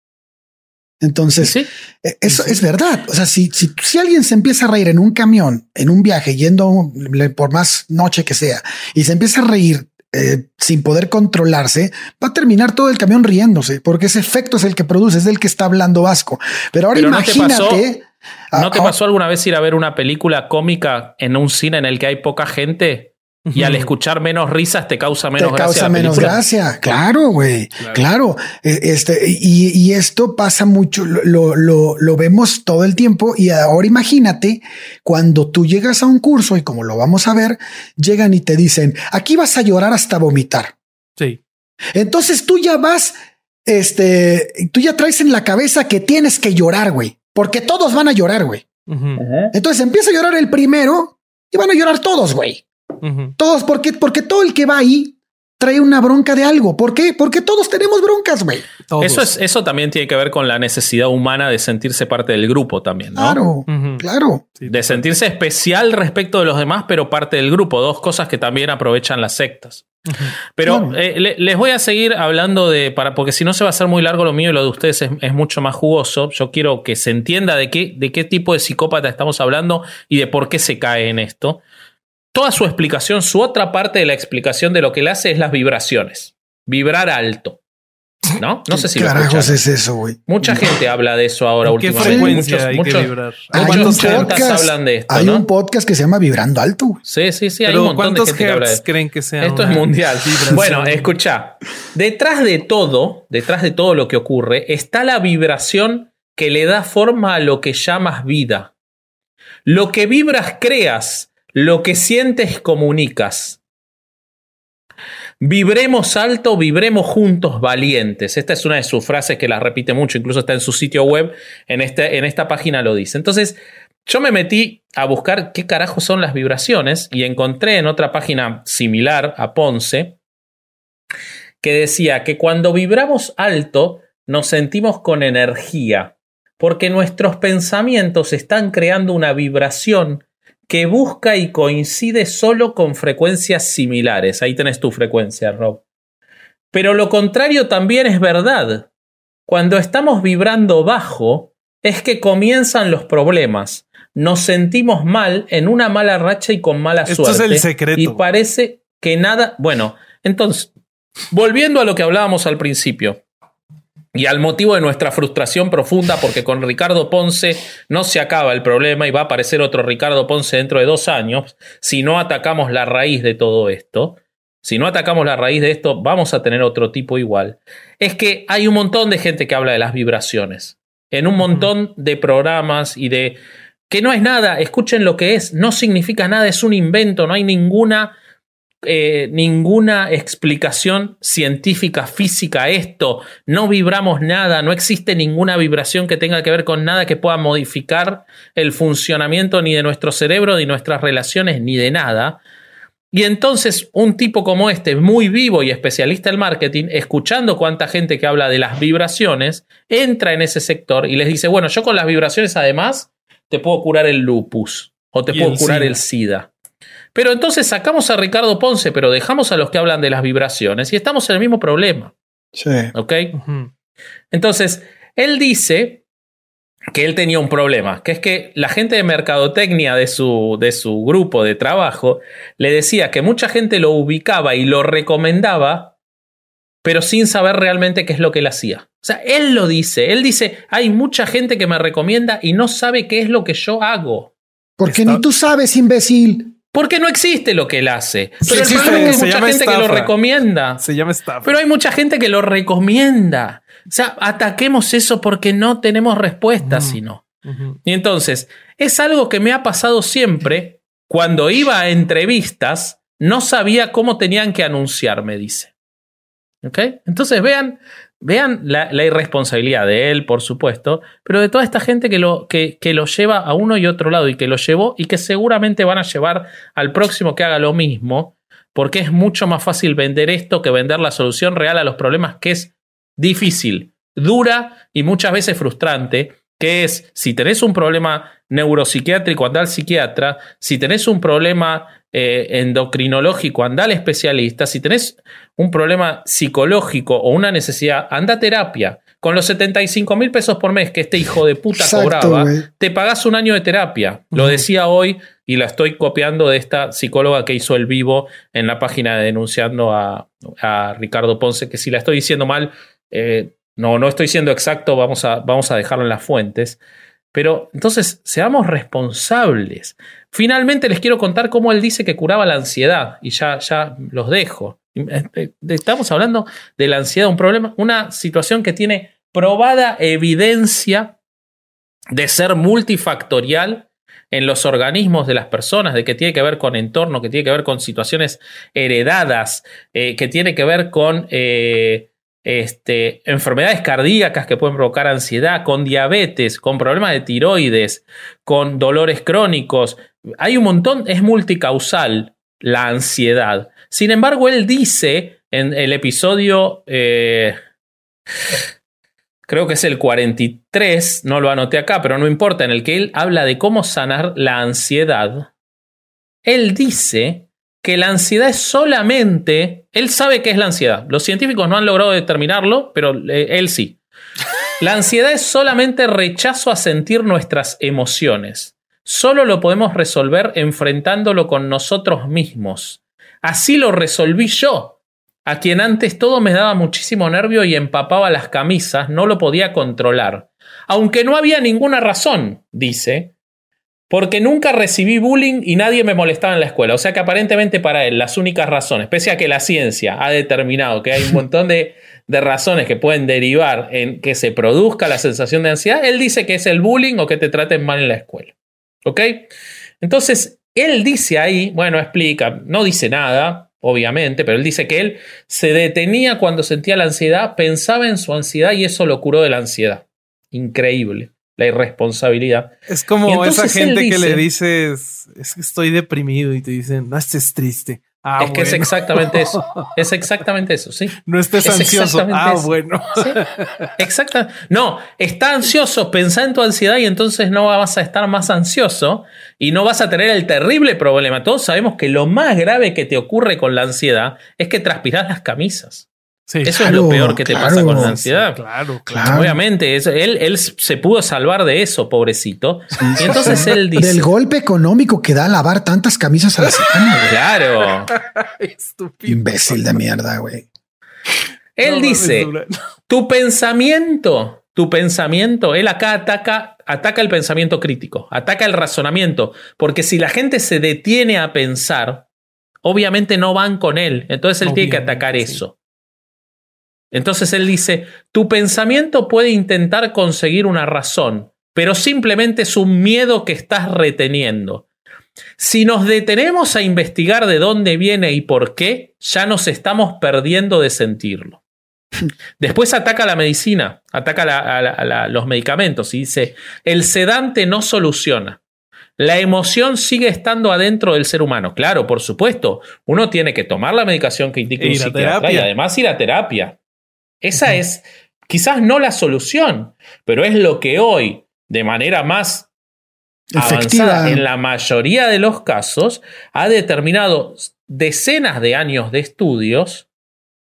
Entonces, Sí. eh, Eso es verdad. O sea, si, si, si alguien se empieza a reír en un camión, en un viaje, yendo por más noche que sea, y se empieza a reír eh, sin poder controlarse, va a terminar todo el camión riéndose, porque ese efecto es el que produce, es el que está hablando Vasco. Pero ahora Pero ¿no te pasó- imagínate. ¿No te ah, pasó alguna vez ir a ver una película cómica en un cine en el que hay poca gente y al escuchar menos risas te causa te menos gracia? causa la menos gracia. Claro, güey. Claro. Eh, Este, y, y esto pasa mucho, lo, lo, lo vemos todo el tiempo. Y ahora imagínate cuando tú llegas a un curso y como lo vamos a ver, llegan y te dicen aquí vas a llorar hasta vomitar. Sí. Entonces tú ya vas, este, tú ya traes en la cabeza que tienes que llorar, güey, porque todos van a llorar, güey. Entonces empieza a llorar el primero y van a llorar todos, güey. Todos, porque, porque todo el que va ahí trae una bronca de algo. ¿Por qué? Porque todos tenemos broncas, güey. Eso, es, eso también tiene que ver con la necesidad humana de sentirse parte del grupo también, ¿no? Claro, claro. De sentirse especial respecto de los demás, pero parte del grupo. Dos cosas que también aprovechan las sectas. Pero eh, le- les voy a seguir hablando de, para, porque si no se va a hacer muy largo lo mío y lo de ustedes es, es mucho más jugoso. Yo quiero que se entienda de qué, de qué tipo de psicópata estamos hablando y de por qué se cae en esto. Toda su explicación, su otra parte de la explicación de lo que él hace es las vibraciones. Vibrar alto. ¿No? No sé si ¿Qué lo carajos escucharon. es eso, güey? Mucha gente habla de eso ahora ¿En qué últimamente. frecuencia Muchos- hay muchos- hablan de esto, hay no? un podcast que se llama Vibrando Alto. Sí, sí, sí. Hay un montón de ¿cuántos gente que habla de hertz creen que sea? Esto es mundial. vibración? Bueno, escucha. Detrás de todo, detrás de todo lo que ocurre, está la vibración que le da forma a lo que llamas vida. Lo que vibras creas, lo que sientes comunicas. Vibremos alto, vibremos juntos valientes. Esta es una de sus frases que la repite mucho, incluso está en su sitio web, en, este, en esta página lo dice. Entonces, yo me metí a buscar qué carajo son las vibraciones y encontré en otra página similar a Ponce que decía que cuando vibramos alto nos sentimos con energía, porque nuestros pensamientos están creando una vibración que busca y coincide solo con frecuencias similares. Ahí tenés tu frecuencia, Rob. Pero lo contrario también es verdad. Cuando estamos vibrando bajo, es que comienzan los problemas. Nos sentimos mal, en una mala racha y con mala Esto suerte. es el secreto. Y parece que nada. Bueno, entonces, volviendo a lo que hablábamos al principio. Y al motivo de nuestra frustración profunda, porque con Ricardo Ponce no se acaba el problema y va a aparecer otro Ricardo Ponce dentro de dos años, si no atacamos la raíz de todo esto, si no atacamos la raíz de esto, vamos a tener otro tipo igual. Es que hay un montón de gente que habla de las vibraciones, en un montón de programas y de que no es nada, escuchen lo que es, no significa nada, es un invento, no hay ninguna eh, ninguna explicación científica, física a esto. No vibramos nada, no existe ninguna vibración que tenga que ver con nada que pueda modificar el funcionamiento ni de nuestro cerebro, ni nuestras relaciones, ni de nada. Y entonces un tipo como este, muy vivo y especialista en marketing, escuchando cuánta gente que habla de las vibraciones, entra en ese sector y les dice, bueno, yo con las vibraciones además te puedo curar el lupus o te puedo curar SIDA. el SIDA. Pero entonces sacamos a Ricardo Ponce, pero dejamos a los que hablan de las vibraciones y estamos en el mismo problema. Sí. ¿Ok? Entonces, él dice que él tenía un problema, que es que la gente de mercadotecnia de su, de su grupo de trabajo le decía que mucha gente lo ubicaba y lo recomendaba, pero sin saber realmente qué es lo que él hacía. O sea, él lo dice, él dice, hay mucha gente que me recomienda y no sabe qué es lo que yo hago. Porque Está- ni tú sabes, imbécil. Porque no existe lo que él hace. Pero el existe, problema es que hay mucha gente que lo recomienda. Se llama estafa. Pero hay mucha gente que lo recomienda. O sea, ataquemos eso porque no tenemos respuesta, sino. Y entonces, es algo que me ha pasado siempre. Cuando iba a entrevistas, no sabía cómo tenían que anunciar, me dice. ¿Ok? Entonces, vean, vean la, irresponsabilidad de él, por supuesto, pero de toda esta gente que lo, que, que lo lleva a uno y otro lado y que lo llevó y que seguramente van a llevar al próximo que haga lo mismo, porque es mucho más fácil vender esto que vender la solución real a los problemas que es difícil, dura y muchas veces frustrante, que es si tenés un problema neuropsiquiátrico, anda al psiquiatra, si tenés un problema eh, endocrinológico, anda al especialista, si tenés un problema psicológico o una necesidad, anda a terapia. Con los 75 mil pesos por mes que este hijo de puta Exacto, cobraba, te pagás un año de terapia. Lo decía hoy y la estoy copiando de esta psicóloga que hizo el vivo en la página de denunciando a, a Ricardo Ponce, que si la estoy diciendo mal, eh, no, no estoy siendo exacto, vamos a, vamos a dejarlo en las fuentes. Pero entonces, seamos responsables. Finalmente les quiero contar cómo él dice que curaba la ansiedad y ya, ya los dejo. Estamos hablando de la ansiedad, un problema, una situación que tiene probada evidencia de ser multifactorial en los organismos de las personas, de que tiene que ver con entorno, que tiene que ver con situaciones heredadas, eh, que tiene que ver con eh, este, enfermedades cardíacas que pueden provocar ansiedad, con diabetes, con problemas de tiroides, con dolores crónicos. Hay un montón, es multicausal la ansiedad. Sin embargo, él dice en el episodio, eh, creo que es el 43, no lo anoté acá, pero no importa, en el que él habla de cómo sanar la ansiedad, él dice que la ansiedad es solamente, él sabe qué es la ansiedad. Los científicos no han logrado determinarlo, pero eh, él sí. La ansiedad es solamente rechazo a sentir nuestras emociones. Solo lo podemos resolver enfrentándolo con nosotros mismos. Así lo resolví yo. A quien antes todo me daba muchísimo nervio y empapaba las camisas, no lo podía controlar. Aunque no había ninguna razón, dice, porque nunca recibí bullying y nadie me molestaba en la escuela. O sea que aparentemente para él las únicas razones, pese a que la ciencia ha determinado que hay un montón de, de, razones que pueden derivar en que se produzca la sensación de ansiedad, él dice que es el bullying o que te traten mal en la escuela. ¿Ok? Entonces, él dice ahí, bueno, explica, no dice nada, obviamente, pero él dice que él se detenía cuando sentía la ansiedad, pensaba en su ansiedad y eso lo curó de la ansiedad. Increíble, la irresponsabilidad. Es como esa gente que le dices, es que estoy deprimido y te dicen, no estés triste. Ah, es que es exactamente eso. Es exactamente eso, sí. No estés ansioso. Ah, bueno. ¿Sí? Exacto. No, está ansioso, pensá en tu ansiedad y entonces no vas a estar más ansioso y no vas a tener el terrible problema. Todos sabemos que lo más grave que te ocurre con la ansiedad es que transpiras las camisas. Eso es lo peor que te pasa con la ansiedad. claro, claro. Obviamente, él, él, se pudo salvar de eso, pobrecito. y entonces él dice. Del golpe económico que da lavar tantas camisas a la semana, güey. Claro. Estúpido. Imbécil de mierda, güey. Él no, dice: Tu pensamiento, tu pensamiento, él acá ataca, ataca el pensamiento crítico, ataca el razonamiento. Porque si la gente se detiene a pensar, obviamente no van con él. Entonces él obviamente, tiene que atacar sí. eso. Entonces él dice, tu pensamiento puede intentar conseguir una razón, pero simplemente es un miedo que estás reteniendo. Si nos detenemos a investigar de dónde viene y por qué, ya nos estamos perdiendo de sentirlo. Después ataca la medicina, ataca la, a la, a la, los medicamentos y dice, el sedante no soluciona. La emoción sigue estando adentro del ser humano. Claro, por supuesto, uno tiene que tomar la medicación que indica un psiquiatra y además ir a terapia. Esa es quizás no la solución, pero es lo que hoy, de manera más Efectiva. avanzada en la mayoría de los casos, ha determinado decenas de años de estudios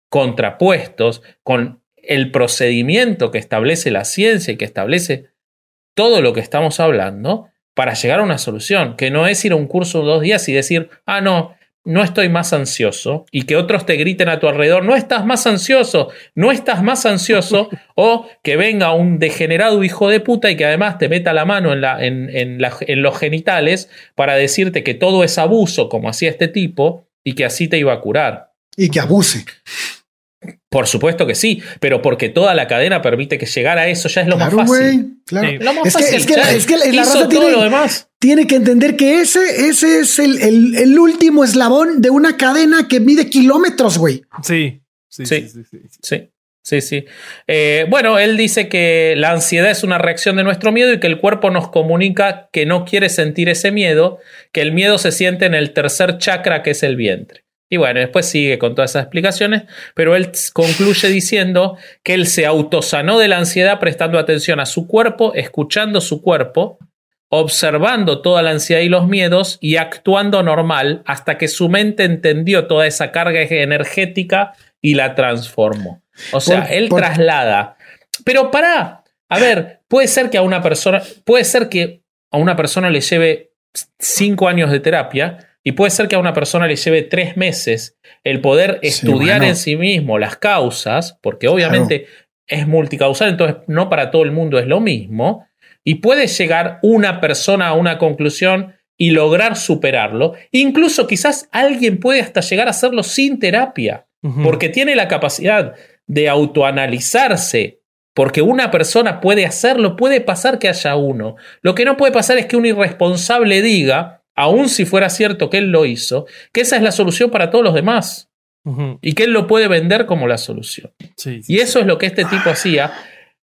contrapuestos con el procedimiento que establece la ciencia y que establece todo lo que estamos hablando para llegar a una solución, que no es ir a un curso dos días y decir, ah, no, no estoy más ansioso y que otros te griten a tu alrededor, no estás más ansioso, no estás más ansioso, o que venga un degenerado hijo de puta y que además te meta la mano en, la, en, en, la, en los genitales para decirte que todo es abuso, como hacía este tipo, y que así te iba a curar. Y que abuse. Por supuesto que sí, pero porque toda la cadena permite que llegar a eso ya es lo claro, más fácil. Wey, claro. Lo más es, fácil que, es, que, ya es que la hizo raza todo tiene, lo demás. tiene que entender que ese, ese es el, el, el, último eslabón de una cadena que mide kilómetros, güey. Sí. Sí, sí, sí. sí, sí. Sí, sí. Eh, bueno, él dice que la ansiedad es una reacción de nuestro miedo y que el cuerpo nos comunica que no quiere sentir ese miedo, que el miedo se siente en el tercer chakra que es el vientre. Y bueno, después sigue con todas esas explicaciones, pero él concluye diciendo que él se autosanó de la ansiedad prestando atención a su cuerpo, escuchando su cuerpo, observando toda la ansiedad y los miedos y actuando normal hasta que su mente entendió toda esa carga energética y la transformó. O sea, por, él por... traslada. Pero para, a ver, puede ser que a una persona, puede ser que a una persona le lleve cinco años de terapia, y puede ser que a una persona le lleve tres meses el poder estudiar bueno. en sí mismo las causas, porque obviamente claro. es multicausal, entonces no para todo el mundo es lo mismo, y puede llegar una persona a una conclusión y lograr superarlo. Incluso quizás alguien puede hasta llegar a hacerlo sin terapia, uh -huh. porque tiene la capacidad de autoanalizarse. Porque una persona puede hacerlo, puede pasar que haya uno. Lo que no puede pasar es que un irresponsable diga, aun si fuera cierto que él lo hizo, que esa es la solución para todos los demás. Uh -huh. Y que él lo puede vender como la solución. Sí, sí, y eso sí. es lo que este tipo hacía,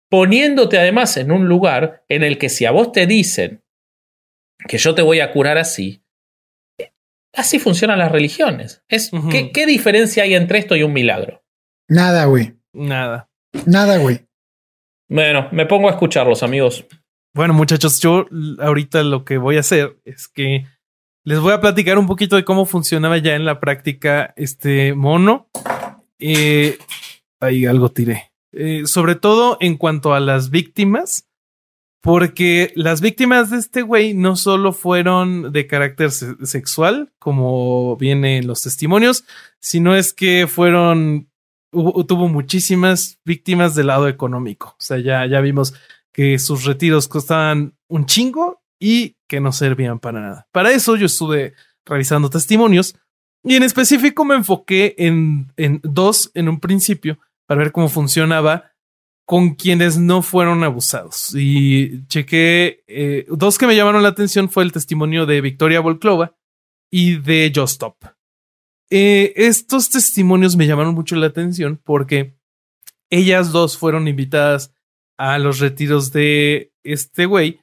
poniéndote además en un lugar en el que si a vos te dicen que yo te voy a curar así, así funcionan las religiones. Es, uh -huh. ¿qué, ¿Qué diferencia hay entre esto y un milagro? Nada, güey. Nada. Nada, güey. Bueno, me pongo a escucharlos, amigos. Bueno, muchachos, yo ahorita lo que voy a hacer es que les voy a platicar un poquito de cómo funcionaba ya en la práctica este mono. Eh, ahí algo tiré. Eh, sobre todo en cuanto a las víctimas, porque las víctimas de este güey no solo fueron de carácter se- sexual, como viene en los testimonios, sino es que fueron, tuvo muchísimas víctimas del lado económico. O sea, ya, ya vimos que sus retiros costaban un chingo y que no servían para nada. Para eso yo estuve revisando testimonios y en específico me enfoqué en, en dos en un principio para ver cómo funcionaba con quienes no fueron abusados. Y chequé eh, dos que me llamaron la atención fue el testimonio de Victoria Volklova y de Just Stop. Eh, estos testimonios me llamaron mucho la atención porque ellas dos fueron invitadas a los retiros de este güey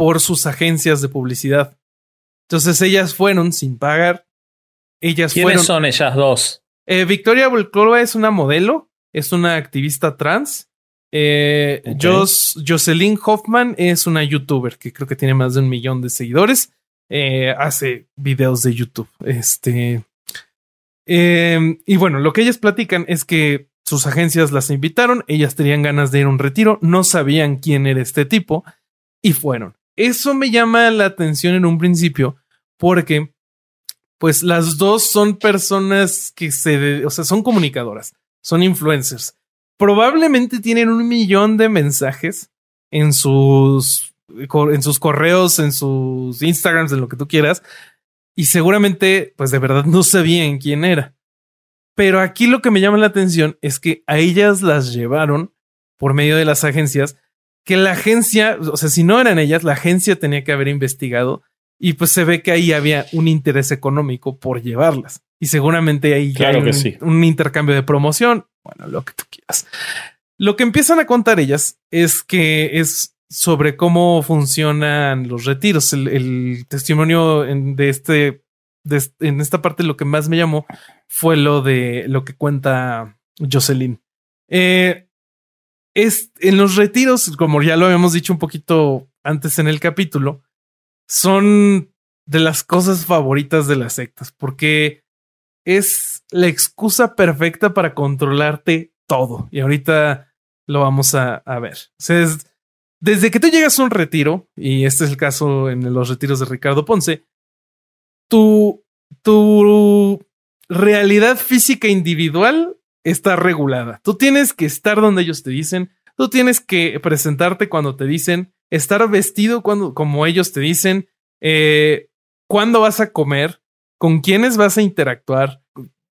por sus agencias de publicidad. Entonces ellas fueron sin pagar. Ellas ¿Quiénes fueron. son ellas dos? Eh, Victoria Volklova es una modelo, es una activista trans. Eh. Jos- Jocelyn Hoffman es una youtuber que creo que tiene más de un millón de seguidores. Eh, hace videos de YouTube. Este. eh, y bueno, lo que ellas platican es que sus agencias las invitaron, ellas tenían ganas de ir a un retiro, no sabían quién era este tipo y fueron. Eso me llama la atención en un principio porque pues las dos son personas que se, o sea, son comunicadoras, son influencers. Probablemente tienen un millón de mensajes en sus, en sus correos, en sus Instagrams, en lo que tú quieras. Y seguramente, pues de verdad no sabían quién era. Pero aquí lo que me llama la atención es que a ellas las llevaron por medio de las agencias, que la agencia, o sea, si no eran ellas, la agencia tenía que haber investigado y pues se ve que ahí había un interés económico por llevarlas. Y seguramente ahí ya hay un, sí. un intercambio de promoción. Bueno, lo que tú quieras. Lo que empiezan a contar ellas es que es sobre cómo funcionan los retiros. El, el testimonio en- de este, de en esta parte lo que más me llamó fue lo de lo que cuenta Jocelyn. Eh, es en los retiros, como ya lo habíamos dicho un poquito antes en el capítulo, son de las cosas favoritas de las sectas, porque es la excusa perfecta para controlarte todo. Y ahorita lo vamos a, a ver. Es- desde que tú llegas a un retiro, y este es el caso en los retiros de Ricardo Ponce, tu, tu realidad física individual está regulada. Tú tienes que estar donde ellos te dicen, tú tienes que presentarte cuando te dicen, estar vestido cuando, como ellos te dicen, eh, cuándo vas a comer, con quiénes vas a interactuar.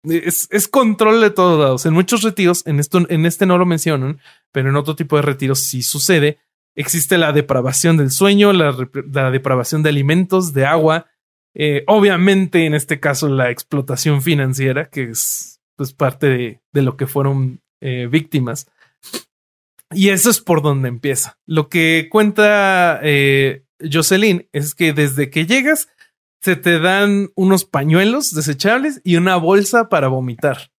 Es, control de todos lados. En muchos retiros, en, esto, en este no lo mencionan, pero en otro tipo de retiros sí sucede. Existe la depravación del sueño, la depravación de alimentos, de agua. eh, obviamente, en este caso, la explotación financiera, que es pues, parte de, de lo que fueron eh, víctimas. Y eso es por donde empieza. Lo que cuenta eh, Jocelyn es que desde que llegas se te dan unos pañuelos desechables y una bolsa para vomitar.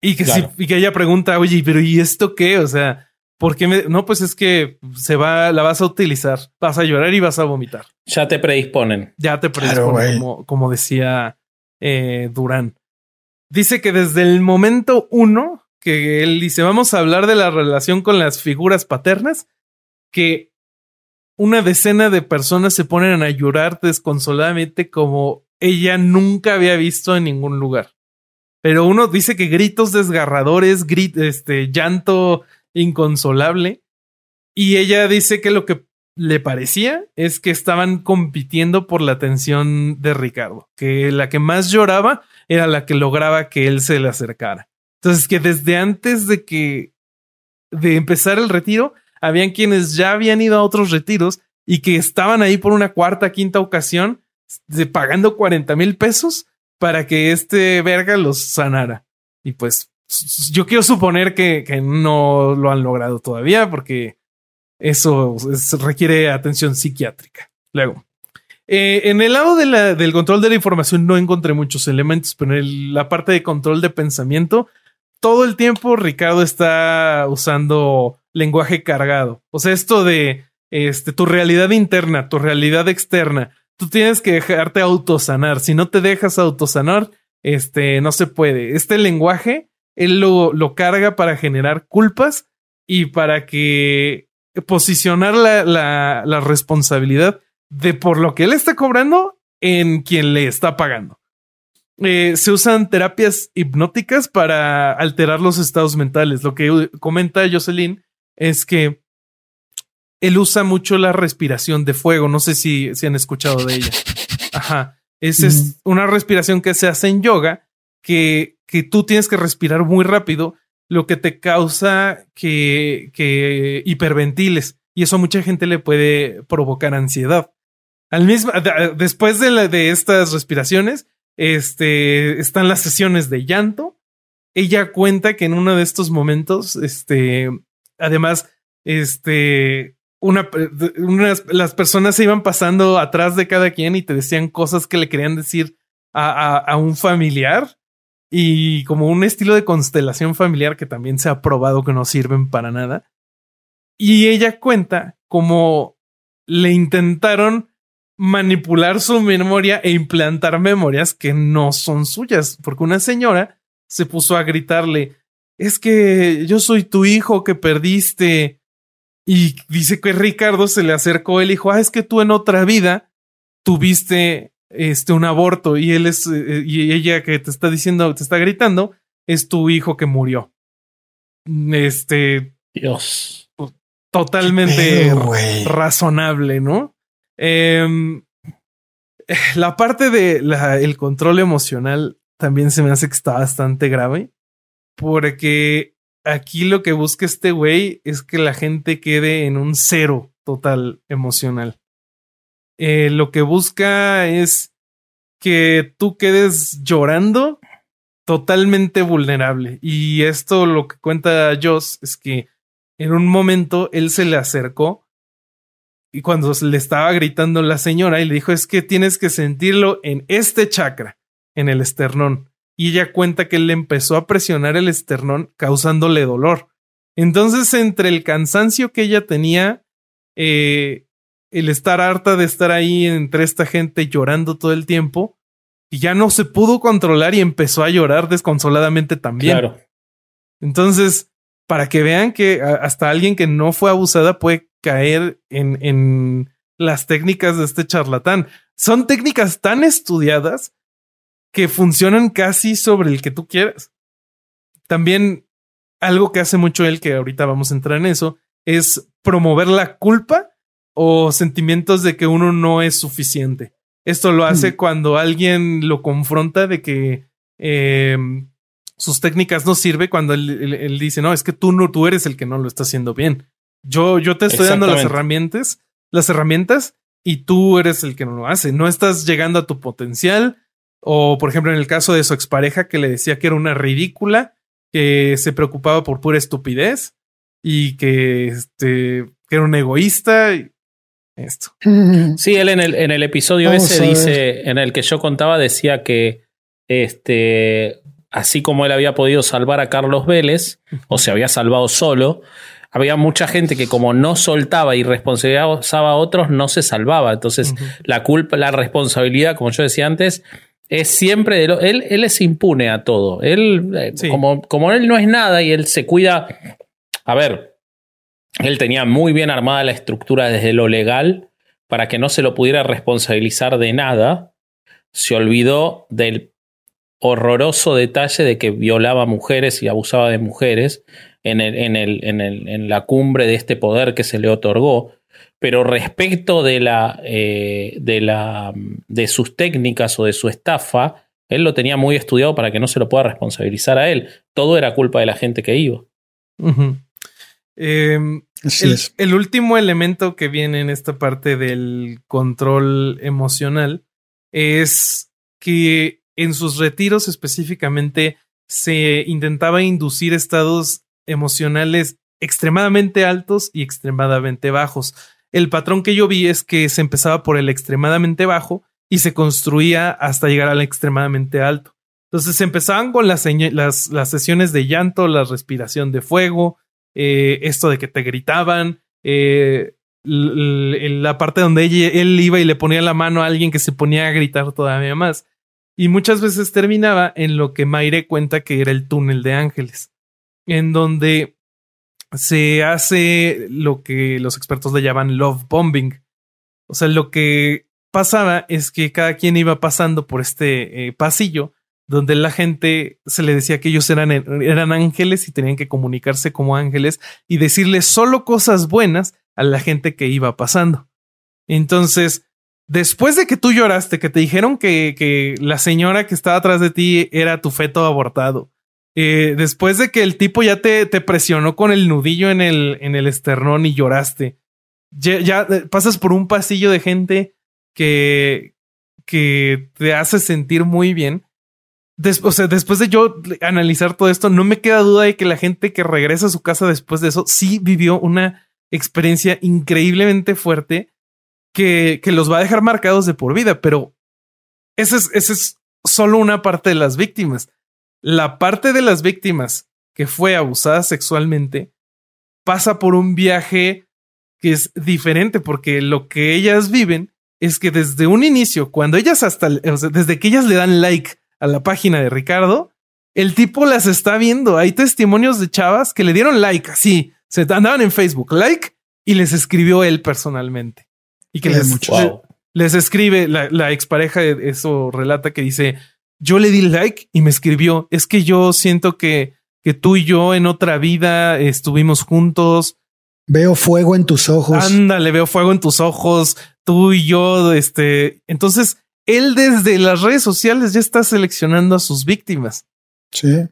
Y que, Claro. sí- y que ella pregunta, oye, pero ¿y esto qué? O sea, ¿por qué me.? No, pues es que se va, la vas a utilizar, vas a llorar y vas a vomitar. Ya te predisponen. Ya te Claro, predispone, güey. como, como decía eh, Durán. Dice que desde el momento uno que él dice, vamos a hablar de la relación con las figuras paternas, que una decena de personas se ponen a llorar desconsoladamente como ella nunca había visto en ningún lugar. Pero uno dice que gritos desgarradores, grit, este, llanto inconsolable. Y ella dice que lo que le parecía es que estaban compitiendo por la atención de Ricardo, que la que más lloraba era la que lograba que él se le acercara. Entonces, que desde antes de que de empezar el retiro, habían quienes ya habían ido a otros retiros y que estaban ahí por una cuarta, quinta ocasión, de pagando 40 mil pesos para que este verga los sanara. Y pues yo quiero suponer que, que no lo han logrado todavía porque eso es- requiere atención psiquiátrica. Luego, eh, en el lado de la- del control de la información no encontré muchos elementos, pero en la parte de control de pensamiento, todo el tiempo Ricardo está usando lenguaje cargado. O sea, esto de este, tu realidad interna, tu realidad externa, tú tienes que dejarte autosanar. Si no te dejas autosanar, este no se puede. Este lenguaje, él lo, lo carga para generar culpas y para que posicionar la, la, la responsabilidad de por lo que él está cobrando en quien le está pagando. Eh, se usan terapias hipnóticas para alterar los estados mentales. Lo que comenta Jocelyn es que él usa mucho la respiración de fuego. No sé si, si han escuchado de ella. Ajá. Esa es una respiración que se hace en yoga que, que tú tienes que respirar muy rápido, lo que te causa que, que hiperventiles. Y eso a mucha gente le puede provocar ansiedad. Al mismo, después de, de estas respiraciones, este, están las sesiones de llanto. Ella cuenta que en uno de estos momentos, este, además, este, una, unas, las personas se iban pasando atrás de cada quien y te decían cosas que le querían decir a, a un familiar y como un estilo de constelación familiar que también se ha probado que no sirven para nada. Y ella cuenta como le intentaron manipular su memoria e implantar memorias que no son suyas, porque una señora se puso a gritarle, es que yo soy tu hijo que perdiste. Y dice que Ricardo se le acercó, él dijo, ah, es que tú en otra vida tuviste este un aborto y él es, eh, y ella que te está diciendo, te está gritando, es tu hijo que murió. Este. Dios. Totalmente razonable, ¿no? Eh, la parte de la, el control emocional también se me hace que está bastante grave. Porque aquí lo que busca este güey es que la gente quede en un cero total emocional. Eh, lo que busca es que tú quedes llorando totalmente vulnerable. Y esto lo que cuenta Joss es que en un momento él se le acercó y cuando le estaba gritando la señora y le dijo es que tienes que sentirlo en este chakra, en el esternón. Y ella cuenta que él le empezó a presionar el esternón causándole dolor. Entonces, entre el cansancio que ella tenía, eh, el estar harta de estar ahí entre esta gente llorando todo el tiempo, y ya no se pudo controlar y empezó a llorar desconsoladamente también. Claro. Entonces, para que vean que hasta alguien que no fue abusada puede caer en, en las técnicas de este charlatán. Son técnicas tan estudiadas que funcionan casi sobre el que tú quieras. También algo que hace mucho él, que ahorita vamos a entrar en eso, es promover la culpa o sentimientos de que uno no es suficiente. Esto lo hace cuando alguien lo confronta de que eh, sus técnicas no sirven, cuando él, él, dice, no, es que tú no, tú eres el que no lo está haciendo bien. Yo, yo te estoy dando las herramientas, las herramientas y tú eres el que no lo hace. No estás llegando a tu potencial. O, por ejemplo, en el caso de su expareja que le decía que era una ridícula, que se preocupaba por pura estupidez y que, este, que era un egoísta. Esto. Sí, él en el, en el episodio ese dice, en el que yo contaba, decía que este, así como él había podido salvar a Carlos Vélez, o se había salvado solo, había mucha gente que como no soltaba y responsabilizaba a otros, no se salvaba. Entonces, la culpa, la responsabilidad, como yo decía antes, es siempre de lo, él, él es impune a todo. Él, eh, como, como él no es nada y él se cuida. A ver, él tenía muy bien armada la estructura desde lo legal para que no se lo pudiera responsabilizar de nada. Se olvidó del horroroso detalle de que violaba mujeres y abusaba de mujeres en, el, en, el, en, el, en la cumbre de este poder que se le otorgó. Pero respecto de, la, eh, de, la, de sus técnicas o de su estafa, él lo tenía muy estudiado para que no se lo pueda responsabilizar a él. Todo era culpa de la gente que iba. Eh, el, el, último elemento que viene en esta parte del control emocional es que en sus retiros específicamente se intentaba inducir estados emocionales extremadamente altos y extremadamente bajos. El patrón que yo vi es que se empezaba por el extremadamente bajo y se construía hasta llegar al extremadamente alto. Entonces se empezaban con las, las, las sesiones de llanto, la respiración de fuego, eh, esto de que te gritaban, eh, la parte donde él iba y le ponía la mano a alguien que se ponía a gritar todavía más. Y muchas veces terminaba en lo que Mayre cuenta que era el túnel de ángeles, en donde se hace lo que los expertos le llaman love bombing. O sea, lo que pasaba es que cada quien iba pasando por este eh, pasillo donde la gente se le decía que ellos eran, eran ángeles y tenían que comunicarse como ángeles y decirle solo cosas buenas a la gente que iba pasando. Entonces, después de que tú lloraste, que te dijeron que, que la señora que estaba atrás de ti era tu feto abortado, eh, después de que el tipo ya te, te, presionó con el nudillo en el, en el esternón y lloraste, ya, ya eh, pasas por un pasillo de gente que, que te hace sentir muy bien o sea, después de yo analizar todo esto, no me queda duda de que la gente que regresa a su casa después de eso sí vivió una experiencia increíblemente fuerte que, que los va a dejar marcados de por vida, pero esa es, es solo una parte de las víctimas. La parte de las víctimas que fue abusada sexualmente pasa por un viaje que es diferente porque lo que ellas viven es que desde un inicio, cuando ellas hasta, desde que ellas le dan like a la página de Ricardo, el tipo las está viendo. Hay testimonios de chavas que le dieron like, así, se andaban en Facebook, like, y les escribió él personalmente. Y que les, les, escribe la, la expareja, eso relata que dice, yo le di like y me escribió, es que yo siento que, que tú y yo en otra vida estuvimos juntos. Veo fuego en tus ojos. Ándale, veo fuego en tus ojos. Tú y yo, este, entonces él desde las redes sociales ya está seleccionando a sus víctimas. Sí.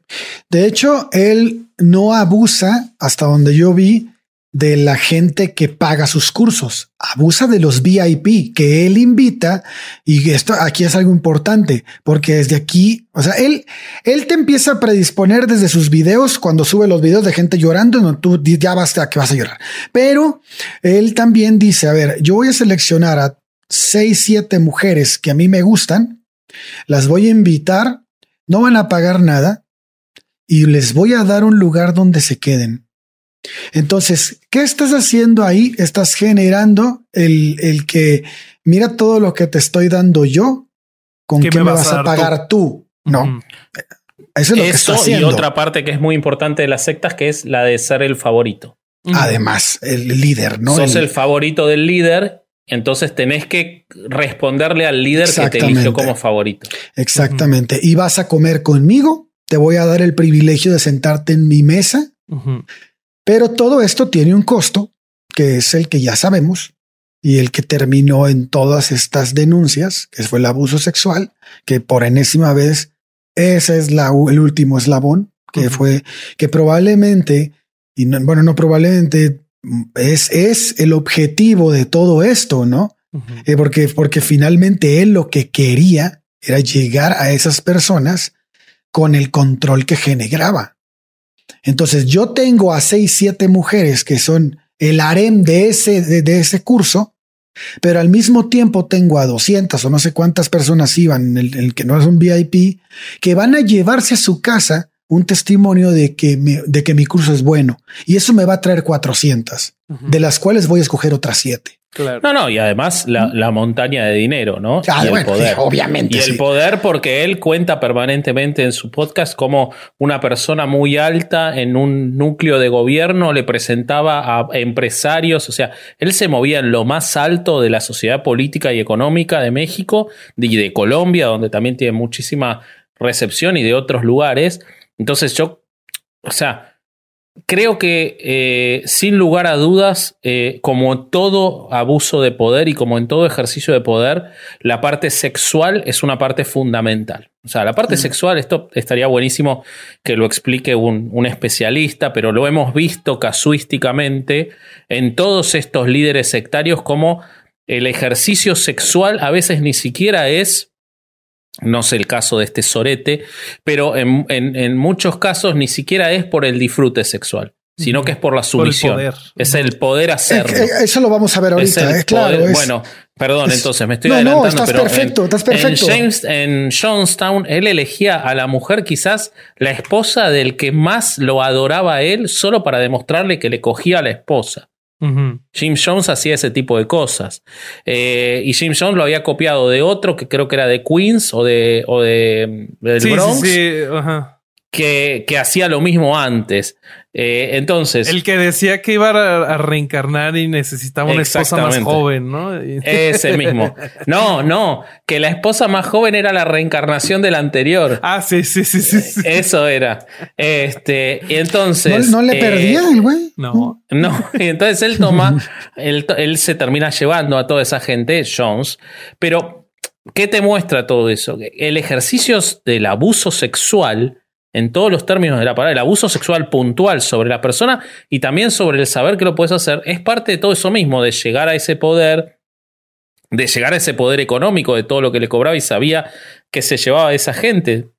De hecho, él no abusa, hasta donde yo vi, de la gente que paga sus cursos. Abusa de los VIP que él invita. Y esto aquí es algo importante porque desde aquí, o sea, él, él te empieza a predisponer desde sus videos cuando sube los videos de gente llorando. No, tú ya basta que vas a llorar, pero él también dice, a ver, yo voy a seleccionar a seis, siete mujeres que a mí me gustan, las voy a invitar, no van a pagar nada y les voy a dar un lugar donde se queden. Entonces, ¿qué estás haciendo ahí? Estás generando el, el que mira todo lo que te estoy dando yo, ¿con qué, me vas, a, pagar tú? No. Eso es lo que está haciendo. Y otra parte que es muy importante de las sectas, que es la de ser el favorito. Además, el líder, ¿no? Sos el favorito del líder entonces tenés que responderle al líder que te eligió como favorito. Exactamente. Y vas a comer conmigo. Te voy a dar el privilegio de sentarte en mi mesa. Pero todo esto tiene un costo, que es el que ya sabemos y el que terminó en todas estas denuncias, que fue el abuso sexual, que por enésima vez ese es la, el último eslabón, que fue que probablemente, y bueno, no probablemente, es, es el objetivo de todo esto, ¿no? Eh, porque, porque finalmente él lo que quería era llegar a esas personas con el control que generaba. Entonces yo tengo a seis, siete mujeres que son el harem de ese, de, ese curso, pero al mismo tiempo tengo a 200 o no sé cuántas personas iban, el, el que no es un VIP, que van a llevarse a su casa un testimonio de que, mi, de que mi curso es bueno y eso me va a traer 400, de las cuales voy a escoger otras 7. No, no, y además la, montaña de dinero, ¿no? y el poder. obviamente. Y el poder porque él cuenta permanentemente en su podcast como una persona muy alta en un núcleo de gobierno le presentaba a empresarios, o sea, él se movía en lo más alto de la sociedad política y económica de México y de Colombia, donde también tiene muchísima recepción y de otros lugares entonces yo, o sea, creo que eh, sin lugar a dudas, eh, como todo abuso de poder y como en todo ejercicio de poder, la parte sexual es una parte fundamental. O sea, la parte mm. sexual, esto estaría buenísimo que lo explique un, un, especialista, pero lo hemos visto casuísticamente en todos estos líderes sectarios como el ejercicio sexual a veces ni siquiera es no sé el caso de este sorete, pero en, muchos casos ni siquiera es por el disfrute sexual, sino que es por la sumisión. Es el poder hacerlo. Eso lo vamos a ver ahorita, es, claro. bueno, perdón, entonces me estoy adelantando. No, estás perfecto, estás perfecto. En, James, en Jonestown, él elegía a la mujer, quizás la esposa del que más lo adoraba a él, solo para demostrarle que le cogía a la esposa. Jim Jones hacía ese tipo de cosas. Eh, y Jim Jones lo había copiado de otro que creo que era de Queens o de, o de del Sí, sí, Bronx, sí, ajá. Que, que hacía lo mismo antes. Eh, entonces, El que decía que iba a, a reencarnar y necesitaba una esposa más joven, ¿no? Ese mismo. No, no, que la esposa más joven era la reencarnación de la anterior. Ah, sí, sí, sí, sí. sí. Eso era. Este, y entonces. no, no le eh, perdía el güey. No. No, y entonces él toma, él, él se termina llevando a toda esa gente, Jones, pero ¿qué te muestra todo eso? El ejercicio del abuso sexual, en todos los términos de la palabra, el abuso sexual puntual sobre la persona y también sobre el saber que lo puedes hacer, es parte de todo eso mismo, de llegar a ese poder, de llegar a ese poder económico de todo lo que le cobraba y sabía que se llevaba a esa gente.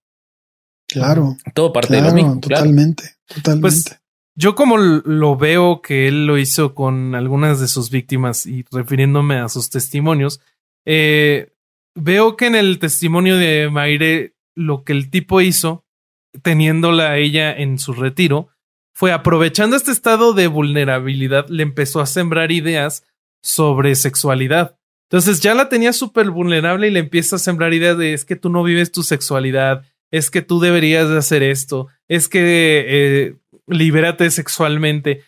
Claro, Todo parte claro, de lo mismo. claro. totalmente, totalmente. Pues yo como lo veo que él lo hizo con algunas de sus víctimas y refiriéndome a sus testimonios, eh, veo que en el testimonio de Maire lo que el tipo hizo, teniéndola ella en su retiro, fue aprovechando este estado de vulnerabilidad, le empezó a sembrar ideas sobre sexualidad. Entonces ya la tenía súper vulnerable y le empieza a sembrar ideas de es que tú no vives tu sexualidad, es que tú deberías de hacer esto, es que eh, libérate sexualmente.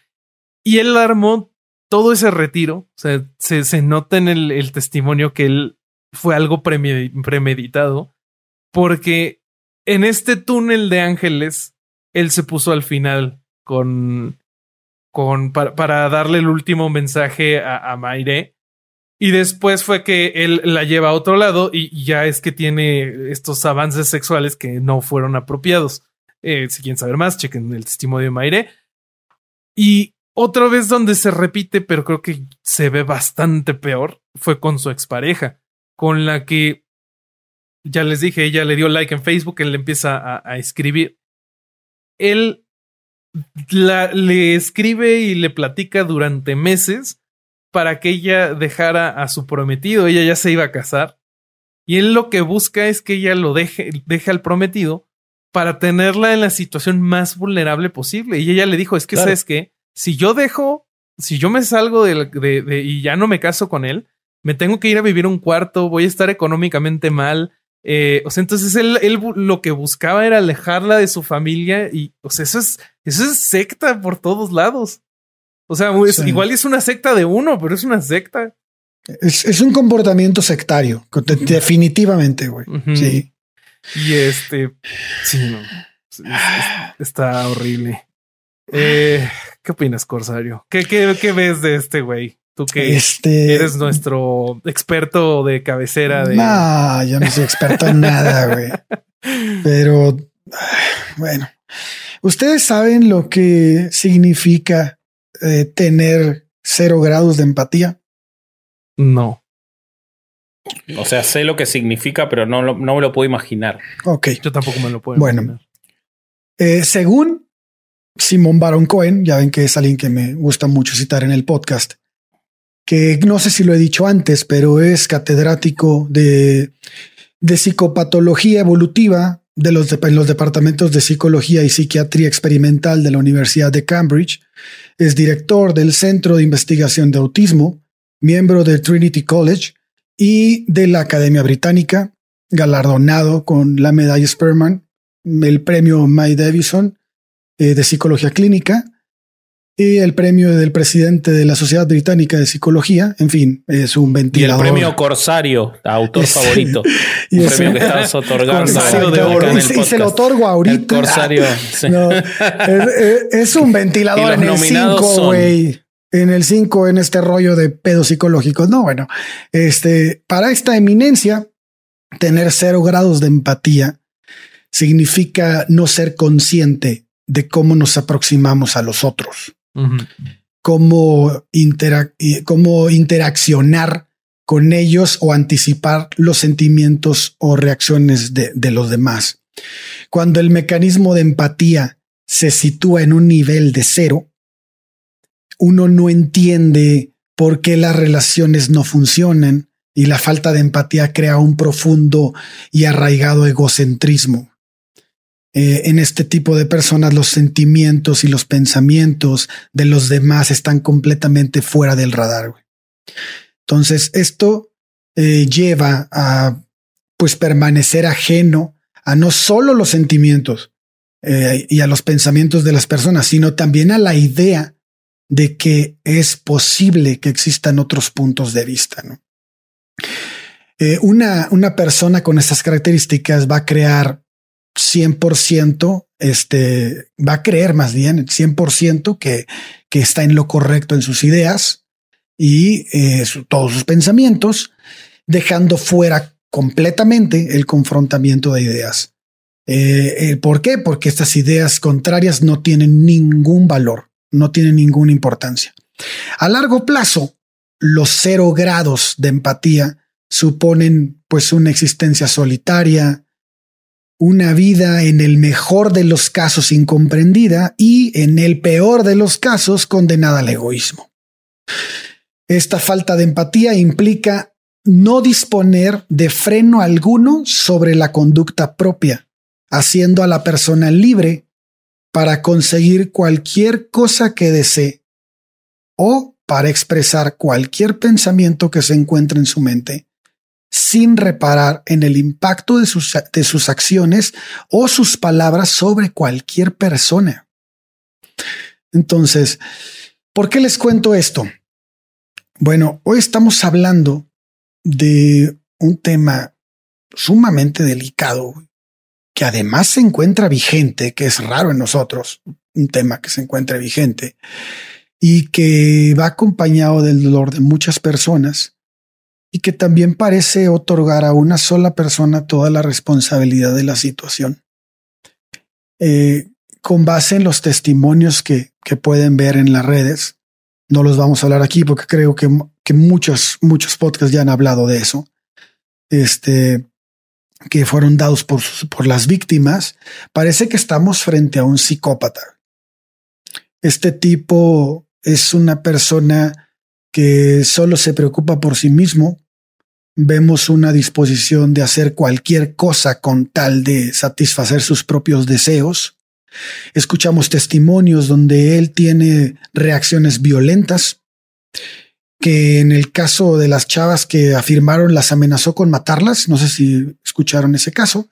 Y él armó todo ese retiro, o sea, se, nota en el, testimonio que él fue algo premedi- premeditado, porque en este túnel de ángeles, él se puso al final con, con para, para darle el último mensaje a, a Maire. Y después fue que él la lleva a otro lado y ya es que tiene estos avances sexuales que no fueron apropiados. Eh, si quieren saber más, chequen el testimonio de Maire. Y otra vez donde se repite, pero creo que se ve bastante peor, fue con su expareja, con la que ya les dije, ella le dio like en Facebook, él le empieza a, a escribir. Él la, le escribe y le platica durante meses para que ella dejara a su prometido. Ella ya se iba a casar. Y él lo que busca es que ella lo deje, deje al prometido para tenerla en la situación más vulnerable posible. Y ella le dijo, es que, Claro. ¿sabes qué? Si yo dejo, si yo me salgo de, de- de- y ya no me caso con él, me tengo que ir a vivir un cuarto, voy a estar económicamente mal. Eh, o sea, entonces él, él lo que buscaba era alejarla de su familia y, o sea, eso es, eso es secta por todos lados. O sea, es- Sí. igual es una secta de uno, pero es una secta. es, es un comportamiento sectario, de- definitivamente, güey. Sí. Y este, sí, no. Es- es- está horrible. Eh, ¿Qué opinas, Corsario? ¿Qué, qué, qué ves de este güey? Tú que Este. eres nuestro experto de cabecera de. No, yo no soy experto en nada, güey. Pero bueno, ustedes saben lo que significa eh, tener cero grados de empatía. No. O sea, sé lo que significa, pero no, lo- no me lo puedo imaginar. Ok. Yo tampoco me lo puedo Bueno. imaginar. Eh, según Simón Baron Cohen, ya ven que es alguien que me gusta mucho citar en el podcast, que no sé si lo he dicho antes, pero es catedrático de, de psicopatología evolutiva de los, de- los departamentos de psicología y psiquiatría experimental de la Universidad de Cambridge. Es director del Centro de Investigación de Autismo, miembro del Trinity College y de la Academia Británica, galardonado con la medalla Sperman el premio May Davison eh, de Psicología Clínica y el premio del presidente de la Sociedad Británica de Psicología. En fin, es un Y el ventilador. premio Corsario, autor Ese- favorito. y Un es premio un- que estamos otorgando Corsario Y se- y se lo otorgo ahorita. El Corsario. sí. No, es, un ventilador en el nominados 5, son- güey. En el 5, en este rollo de pedos psicológicos. No, bueno, este, para esta eminencia, tener cero grados de empatía significa no ser consciente de cómo nos aproximamos a los otros, Cómo, interac- cómo interaccionar con ellos o anticipar los sentimientos o reacciones de los demás. Cuando el mecanismo de empatía se sitúa en un nivel de cero, uno no entiende por qué las relaciones no funcionan y la falta de empatía crea un profundo y arraigado egocentrismo. Eh, en este tipo de personas los sentimientos y los pensamientos de los demás están completamente fuera del radar. Entonces, esto eh, lleva a pues permanecer ajeno a no solo los sentimientos eh, y a los pensamientos de las personas, sino también a la idea de que es posible que existan otros puntos de vista. ¿no? una, una persona con estas características va a crear 100%, este, va a creer más bien 100% que, que está en lo correcto en sus ideas y eh, todos sus pensamientos, dejando fuera completamente el confrontamiento de ideas. Eh, ¿Por qué? Porque estas ideas contrarias no tienen ningún valor, no tienen ninguna importancia. A largo plazo, los cero grados de empatía suponen pues una existencia solitaria, una vida en el mejor de los casos incomprendida y en el peor de los casos condenada al egoísmo. Esta falta de empatía implica no disponer de freno alguno sobre la conducta propia, haciendo a la persona libre para conseguir cualquier cosa que desee o para expresar cualquier pensamiento que se encuentre en su mente sin reparar en el impacto de sus, de sus acciones o sus palabras sobre cualquier persona. Entonces, ¿por qué les cuento esto? Bueno, hoy estamos hablando de un tema sumamente delicado que además se encuentra vigente, que es raro en nosotros, un tema que se encuentra vigente y que va acompañado del dolor de muchas personas y que también parece otorgar a una sola persona toda la responsabilidad de la situación. Eh, con base en los testimonios que, que, pueden ver en las redes, no los vamos a hablar aquí porque creo que, que muchos, muchos podcasts ya han hablado de eso, este, que fueron dados por, por las víctimas, parece que estamos frente a un psicópata. Este tipo es una persona que solo se preocupa por sí mismo, vemos una disposición de hacer cualquier cosa con tal de satisfacer sus propios deseos. Escuchamos testimonios donde él tiene reacciones violentas, que en el caso de las chavas que afirmaron las amenazó con matarlas, no sé si escucharon ese caso,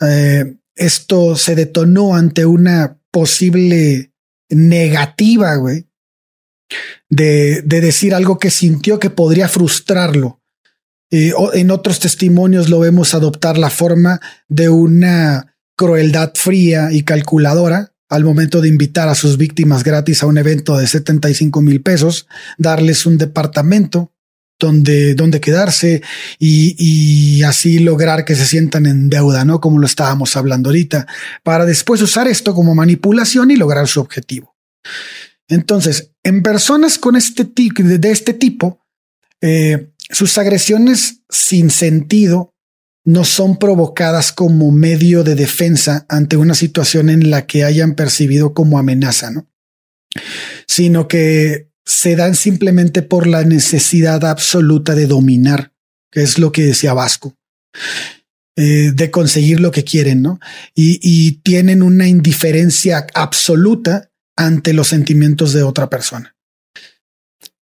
eh, esto se detonó ante una posible negativa, güey, de, de decir algo que sintió que podría frustrarlo en otros testimonios lo vemos adoptar la forma de una crueldad fría y calculadora al momento de invitar a sus víctimas gratis a un evento de 75 mil pesos, darles un departamento donde, donde quedarse y, así lograr que se sientan en deuda, ¿no? Como lo estábamos hablando ahorita, para después usar esto como manipulación y lograr su objetivo. Entonces, en personas con este tipo, de este tipo, eh, sus agresiones sin sentido no son provocadas como medio de defensa ante una situación en la que hayan percibido como amenaza, ¿no? Sino que se dan simplemente por la necesidad absoluta de dominar, que es lo que decía Vasco, eh, de conseguir lo que quieren, ¿no? Y tienen una indiferencia absoluta ante los sentimientos de otra persona.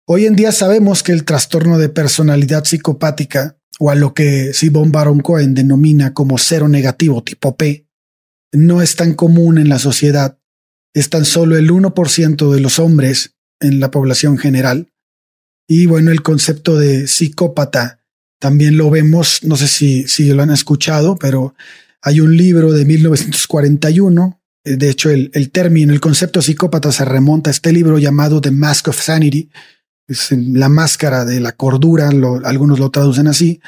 Hoy en día sabemos que el trastorno de personalidad psicopática, o a lo que Simon Baron Cohen denomina como cero negativo tipo P, no es tan común en la sociedad. Es tan solo el 1% de los hombres en la población general. Y bueno, el concepto de psicópata también lo vemos, no sé si, si lo han escuchado, pero hay un libro de 1941. De hecho, el, el término, el concepto psicópata se remonta a este libro llamado The Mask of Sanity, es la máscara de la cordura, algunos lo traducen así,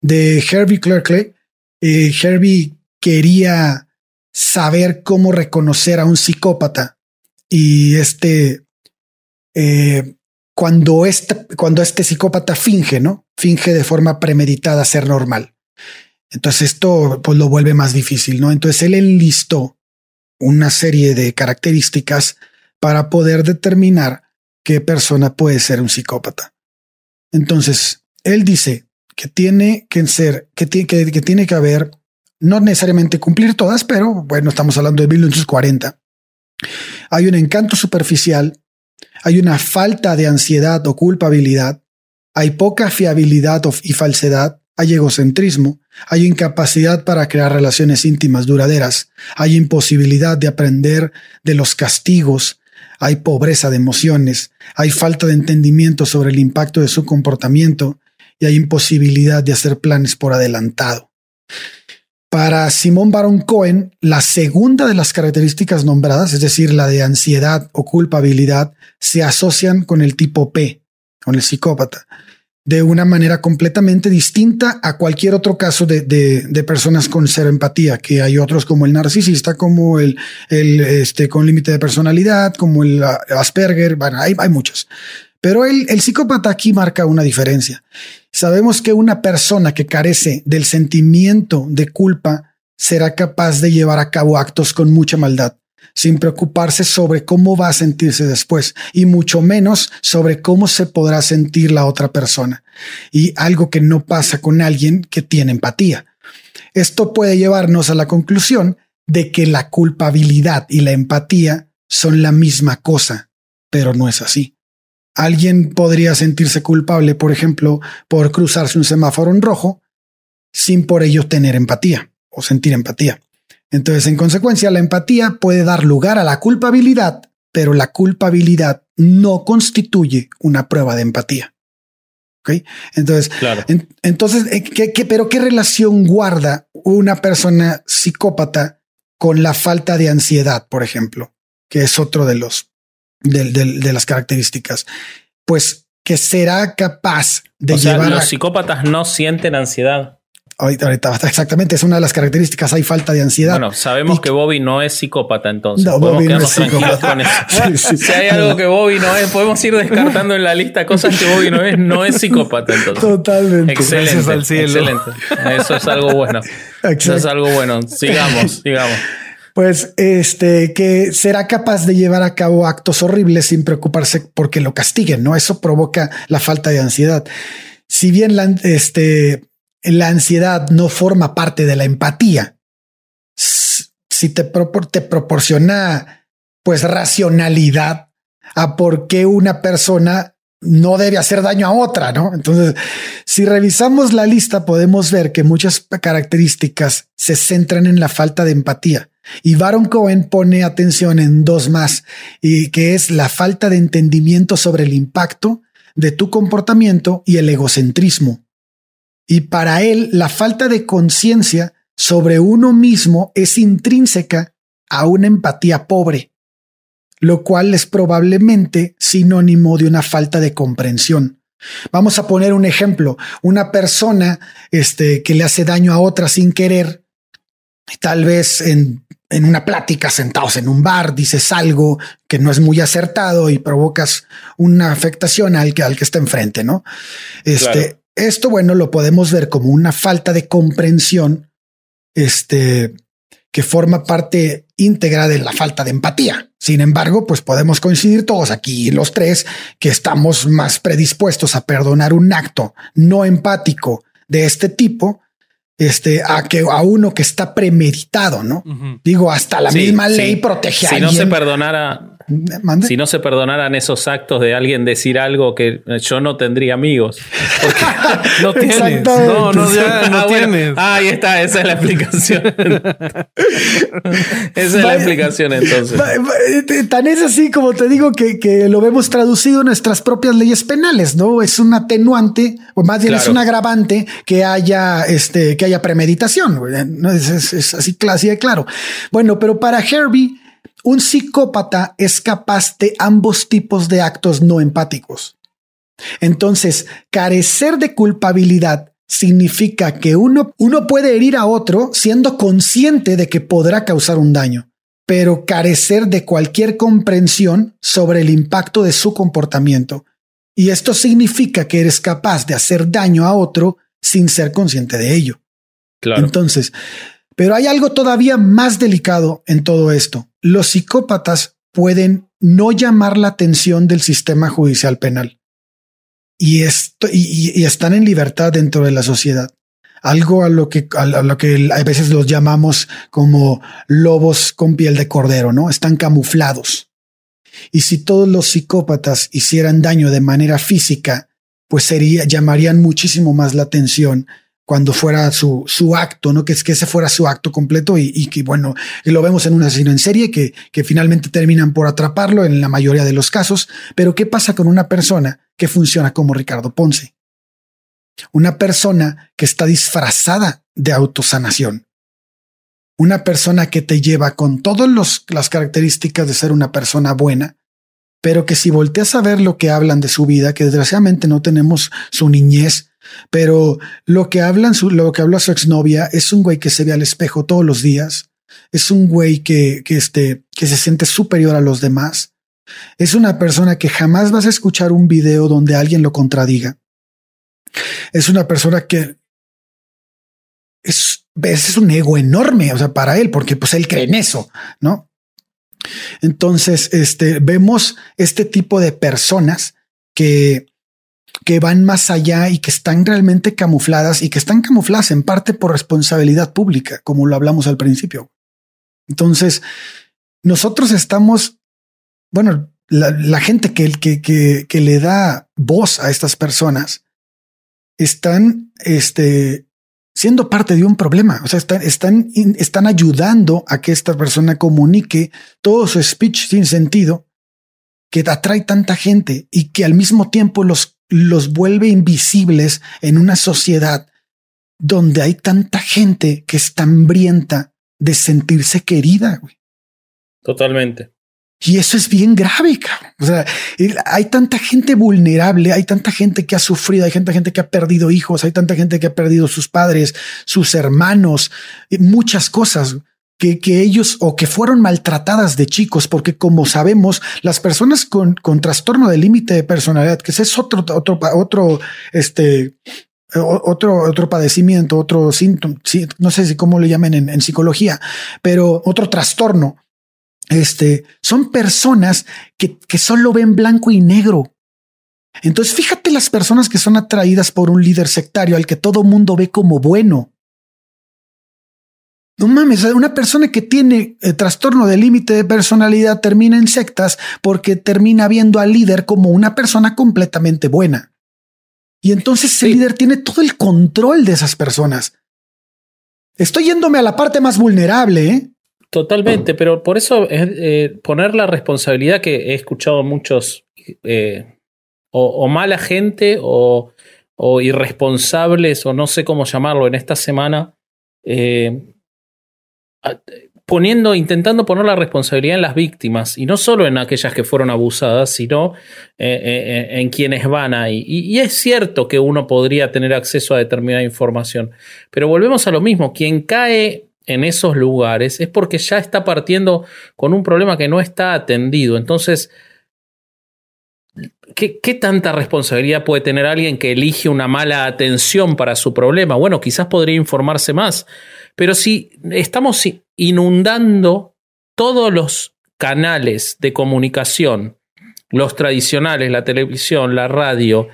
de Herbie Clerkley. Eh, Herbie quería saber cómo reconocer a un psicópata y este, eh, cuando, este, cuando este psicópata finge, ¿no? Finge de forma premeditada ser normal. Entonces esto pues lo vuelve más difícil, ¿no? Entonces él enlistó una serie de características para poder determinar qué persona puede ser un psicópata. Entonces, él dice que tiene que ser, que tiene que, tiene que haber no necesariamente cumplir todas, pero bueno, estamos hablando de 1940. Hay un encanto superficial, hay una falta de ansiedad o culpabilidad, hay poca fiabilidad y falsedad, hay egocentrismo, hay incapacidad para crear relaciones íntimas duraderas, hay imposibilidad de aprender de los castigos, hay pobreza de emociones, hay falta de entendimiento sobre el impacto de su comportamiento y hay imposibilidad de hacer planes por adelantado. Para Simón Baron Cohen, la segunda de las características nombradas, es decir, la de ansiedad o culpabilidad, se asocian con el tipo P, con el psicópata, de una manera completamente distinta a cualquier otro caso de, de, personas con cero empatía, que hay otros como el narcisista, como el, el este, con límite de personalidad, como el Asperger, bueno, hay, hay muchos. Pero el, el psicópata aquí marca una diferencia. Sabemos que una persona que carece del sentimiento de culpa será capaz de llevar a cabo actos con mucha maldad, sin preocuparse sobre cómo va a sentirse después y mucho menos sobre cómo se podrá sentir la otra persona. Y algo que no pasa con alguien que tiene empatía. Esto puede llevarnos a la conclusión de que la culpabilidad y la empatía son la misma cosa, pero no es así. Alguien podría sentirse culpable, por ejemplo, por cruzarse un semáforo en rojo, sin por ello tener empatía o sentir empatía. Entonces, en consecuencia, la empatía puede dar lugar a la culpabilidad, pero la culpabilidad no constituye una prueba de empatía. ¿Ok? Entonces, Claro. en- entonces, eh, ¿qué, qué- pero qué relación guarda una persona psicópata con la falta de ansiedad, por ejemplo, que es otro de los de, de- de las características? Pues que será capaz de o sea, los a, psicópatas no sienten ansiedad. Ahorita, ahorita, exactamente, es una de las características, hay falta de ansiedad. Bueno, sabemos Y- que Bobby no es psicópata, entonces. No, podemos Bobby no quedarnos es tranquilos psicópata. con eso. Sí, sí. Si hay algo que Bobby no es, podemos ir descartando en la lista cosas que Bobby no es, no es psicópata, entonces. Totalmente. Excelente, Gracias al cielo. excelente. Eso es algo bueno. Eso Exacto. es algo bueno. Sigamos, sigamos. Pues este que será capaz de llevar a cabo actos horribles sin preocuparse porque lo castiguen, ¿no? Eso provoca la falta de ansiedad. Si bien la, este, la ansiedad no forma parte de la empatía, si te, te proporciona pues racionalidad a por qué una persona no debe hacer daño a otra, ¿no? Entonces, si revisamos la lista, podemos ver que muchas características se centran en la falta de empatía. Y Baron Cohen pone atención en dos más, y que es la falta de entendimiento sobre el impacto de tu comportamiento y el egocentrismo. Y para él, la falta de conciencia sobre uno mismo es intrínseca a una empatía pobre, lo cual es probablemente sinónimo de una falta de comprensión. Vamos a poner un ejemplo. Una persona este, que le hace daño a otra sin querer, tal vez en, en una plática sentados en un bar, dices algo que no es muy acertado y provocas una afectación al que, al que está enfrente, ¿no? Este. Esto, bueno, lo podemos ver como una falta de comprensión, este, que forma parte íntegra de la falta de empatía. Sin embargo, pues podemos coincidir todos aquí, los tres, que estamos más predispuestos a perdonar un acto no empático de este tipo, este, a que a uno que está premeditado, ¿no? Digo, hasta la Sí, misma sí. ley protege a Si no se perdonara, ¿Mande? si no se perdonaran esos actos de alguien decir algo que yo no tendría amigos. No tienes. No, no, ya no Ah, bueno. tienes. Ah, ahí está, esa es la explicación. esa es la explicación entonces. Va- va- eh, Tan es así como te digo que, que lo vemos traducido en nuestras propias leyes penales, ¿no? Es un atenuante, o más bien es un agravante que haya este, que haya premeditación. No es, es- es así, así de claro. Bueno, pero para Herbie, un psicópata es capaz de ambos tipos de actos no empáticos. Entonces, carecer de culpabilidad significa que uno, uno puede herir a otro siendo consciente de que podrá causar un daño, pero carecer de cualquier comprensión sobre el impacto de su comportamiento. Y esto significa que eres capaz de hacer daño a otro sin ser consciente de ello. Claro. Entonces, pero hay algo todavía más delicado en todo esto. Los psicópatas pueden no llamar la atención del sistema judicial penal y, están en libertad dentro de la sociedad. algo a lo que a lo que a veces los llamamos como lobos con piel de cordero, ¿no? Están camuflados. Y si todos los psicópatas hicieran daño de manera física, pues sería llamarían muchísimo más la atención cuando fuera su, su acto, ¿no? Que, es que ese fuera su acto completo y, que, bueno, y lo vemos en un asesino en serie que, que finalmente terminan por atraparlo en la mayoría de los casos. Pero ¿qué pasa con una persona que funciona como Ricardo Ponce? Una persona que está disfrazada de autosanación. Una persona que te lleva con todas las características de ser una persona buena, pero que si volteas a ver lo que hablan de su vida, que desgraciadamente no tenemos su niñez, pero lo que hablan, lo que habla su exnovia es un güey que se ve al espejo todos los días, es un güey que, que, este, que se siente superior a los demás, es una persona que jamás vas a escuchar un video donde alguien lo contradiga. Es una persona que es, es un ego enorme, o sea, para él, porque pues él cree en eso, ¿no? Entonces, este, vemos este tipo de personas que, que van más allá y que están realmente camufladas y que están camufladas en parte por responsabilidad pública, como lo hablamos al principio. Entonces, nosotros estamos, bueno, la, gente que, le da voz a estas personas están este, siendo parte de un problema. O sea, están, están, están ayudando a que esta persona comunique todo su speech sin sentido que atrae tanta gente y que al mismo tiempo los, los vuelve invisibles en una sociedad donde hay tanta gente que está hambrienta de sentirse querida. Totalmente. Y eso es bien grave. Cabrón. O sea, hay tanta gente vulnerable, hay tanta gente que ha sufrido, hay tanta gente que ha perdido hijos, hay tanta gente que ha perdido sus padres, sus hermanos, muchas cosas que, ellos o que fueron maltratadas de chicos, porque como sabemos, las personas con, con trastorno de límite de personalidad, que ese es otro, otro, otro, este, otro, otro padecimiento, otro síntoma, no sé si cómo le llamen en, en psicología, pero otro trastorno este, son personas que, que solo ven blanco y negro. Entonces, fíjate las personas que son atraídas por un líder sectario al que todo mundo ve como bueno. No mames, una persona que tiene eh, trastorno de límite de personalidad termina en sectas porque termina viendo al líder como una persona completamente buena. Y entonces ese líder tiene todo el control de esas personas. Estoy yéndome a la parte más vulnerable, ¿eh? Totalmente, pero por eso eh, poner la responsabilidad que he escuchado muchos o, o, mala gente o, o, irresponsables o no sé cómo llamarlo en esta semana, eh, poniendo, intentando poner la responsabilidad en las víctimas y no solo en aquellas que fueron abusadas, sino en quienes van ahí. Y, y es cierto que uno podría tener acceso a determinada información, pero volvemos a lo mismo, quien cae en esos lugares es porque ya está partiendo con un problema que no está atendido. Entonces, ¿qué, ¿qué, tanta responsabilidad puede tener alguien que elige una mala atención para su problema? Bueno, quizás podría informarse más, pero si estamos inundando todos los canales de comunicación, los tradicionales, la televisión, la radio,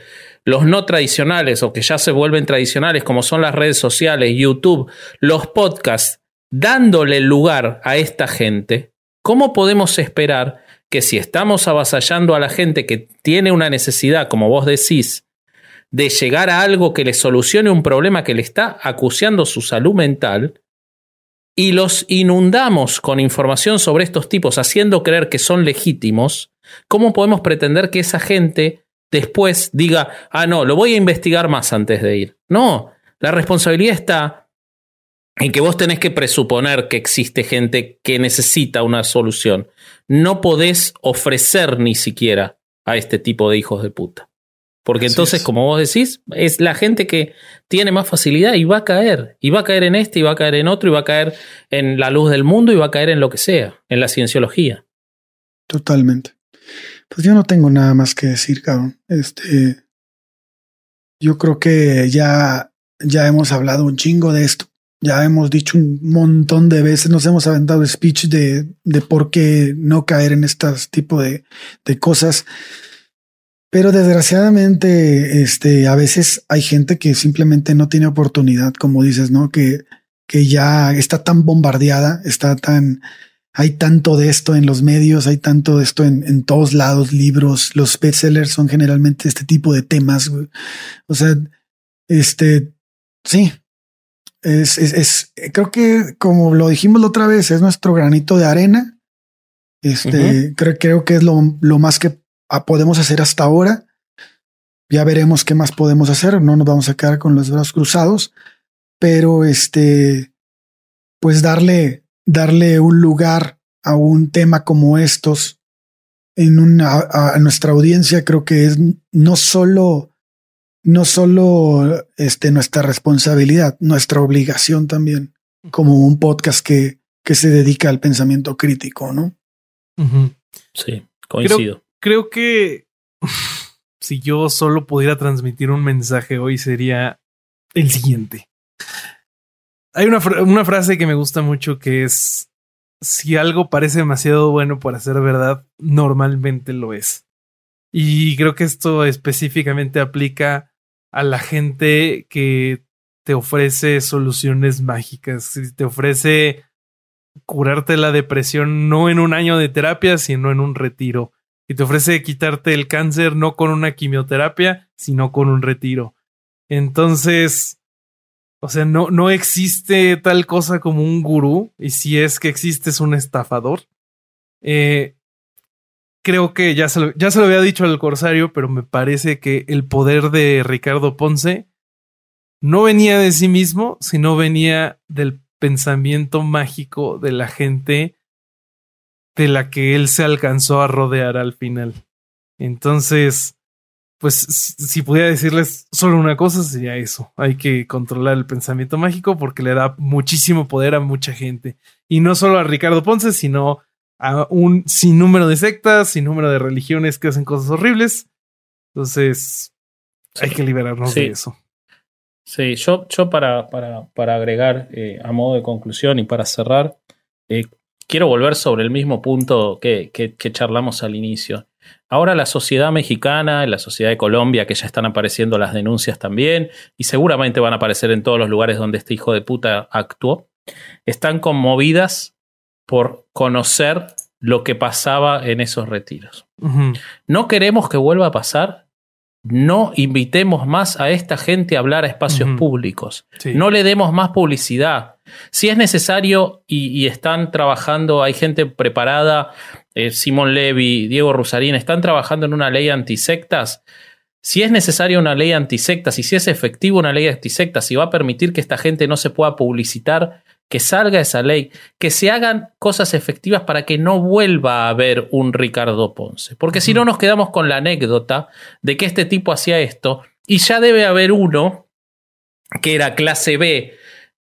los no tradicionales o que ya se vuelven tradicionales, como son las redes sociales, YouTube, los podcasts, dándole lugar a esta gente, ¿cómo podemos esperar que si estamos avasallando a la gente que tiene una necesidad, como vos decís, de llegar a algo que le solucione un problema que le está acuciando su salud mental, y los inundamos con información sobre estos tipos, haciendo creer que son legítimos, ¿cómo podemos pretender que esa gente después diga, ah, no, lo voy a investigar más antes de ir. No, la responsabilidad está en que vos tenés que presuponer que existe gente que necesita una solución. No podés ofrecer ni siquiera a este tipo de hijos de puta. Porque Así entonces, es. como vos decís, es la gente que tiene más facilidad y va a caer. Y va a caer en este, y va a caer en otro, y va a caer en la luz del mundo, y va a caer en lo que sea, en la cienciología. Totalmente. Pues yo no tengo nada más que decir, cabrón. Este, yo creo que ya, ya hemos hablado un chingo de esto. Ya hemos dicho un montón de veces, nos hemos aventado speech de, de por qué no caer en este tipo de, de cosas. Pero desgraciadamente, este, a veces hay gente que simplemente no tiene oportunidad, como dices, ¿no? Que, que ya está tan bombardeada, está tan, hay tanto de esto en los medios, hay tanto de esto en, en todos lados, libros, los bestsellers son generalmente este tipo de temas. O sea, este, sí, es, es, es, creo que como lo dijimos la otra vez, es nuestro granito de arena. Este, creo, creo que es lo, lo más que podemos hacer hasta ahora. Ya veremos qué más podemos hacer. No nos vamos a quedar con los brazos cruzados, pero este, pues darle, darle un lugar a un tema como estos en una, a, a nuestra audiencia creo que es no solo no solo este nuestra responsabilidad, nuestra obligación también como un podcast que que se dedica al pensamiento crítico, ¿no? Sí, coincido. Creo que si yo solo pudiera transmitir un mensaje hoy sería el siguiente. Hay una, fra- una frase que me gusta mucho que es, si algo parece demasiado bueno para ser verdad, normalmente lo es. Y creo que esto específicamente aplica a la gente que te ofrece soluciones mágicas, si te ofrece curarte la depresión no en un año de terapia, sino en un retiro y te ofrece quitarte el cáncer no con una quimioterapia, sino con un retiro. Entonces, o sea, no, no existe tal cosa como un gurú, y si es que existe es un estafador. Eh, creo que ya se, lo, ya se lo había dicho al Corsario, pero me parece que el poder de Ricardo Ponce no venía de sí mismo, sino venía del pensamiento mágico de la gente de la que él se alcanzó a rodear al final. Entonces, pues si pudiera decirles solo una cosa sería eso. Hay que controlar el pensamiento mágico porque le da muchísimo poder a mucha gente. Y no solo a Ricardo Ponce, sino a un sinnúmero de sectas, sinnúmero de religiones que hacen cosas horribles. Entonces, hay que liberarnos Sí. de eso. Sí, yo, yo para, para, para agregar eh, a modo de conclusión y para cerrar, eh, quiero volver sobre el mismo punto que, que, que charlamos al inicio. Ahora la sociedad mexicana, la sociedad de Colombia, que ya están apareciendo las denuncias también, y seguramente van a aparecer en todos los lugares donde este hijo de puta actuó, están conmovidas por conocer lo que pasaba en esos retiros. No queremos que vuelva a pasar. No invitemos más a esta gente a hablar a espacios públicos. Sí. No le demos más publicidad. Si es necesario y, y están trabajando, hay gente preparada, eh, Simón Levy, Diego Rusarín, están trabajando en una ley antisectas. Si es necesaria una ley antisectas y si es efectiva una ley antisectas y va a permitir que esta gente no se pueda publicitar, que salga esa ley, que se hagan cosas efectivas para que no vuelva a haber un Ricardo Ponce. Porque si no nos quedamos con la anécdota de que este tipo hacía esto y ya debe haber uno que era clase B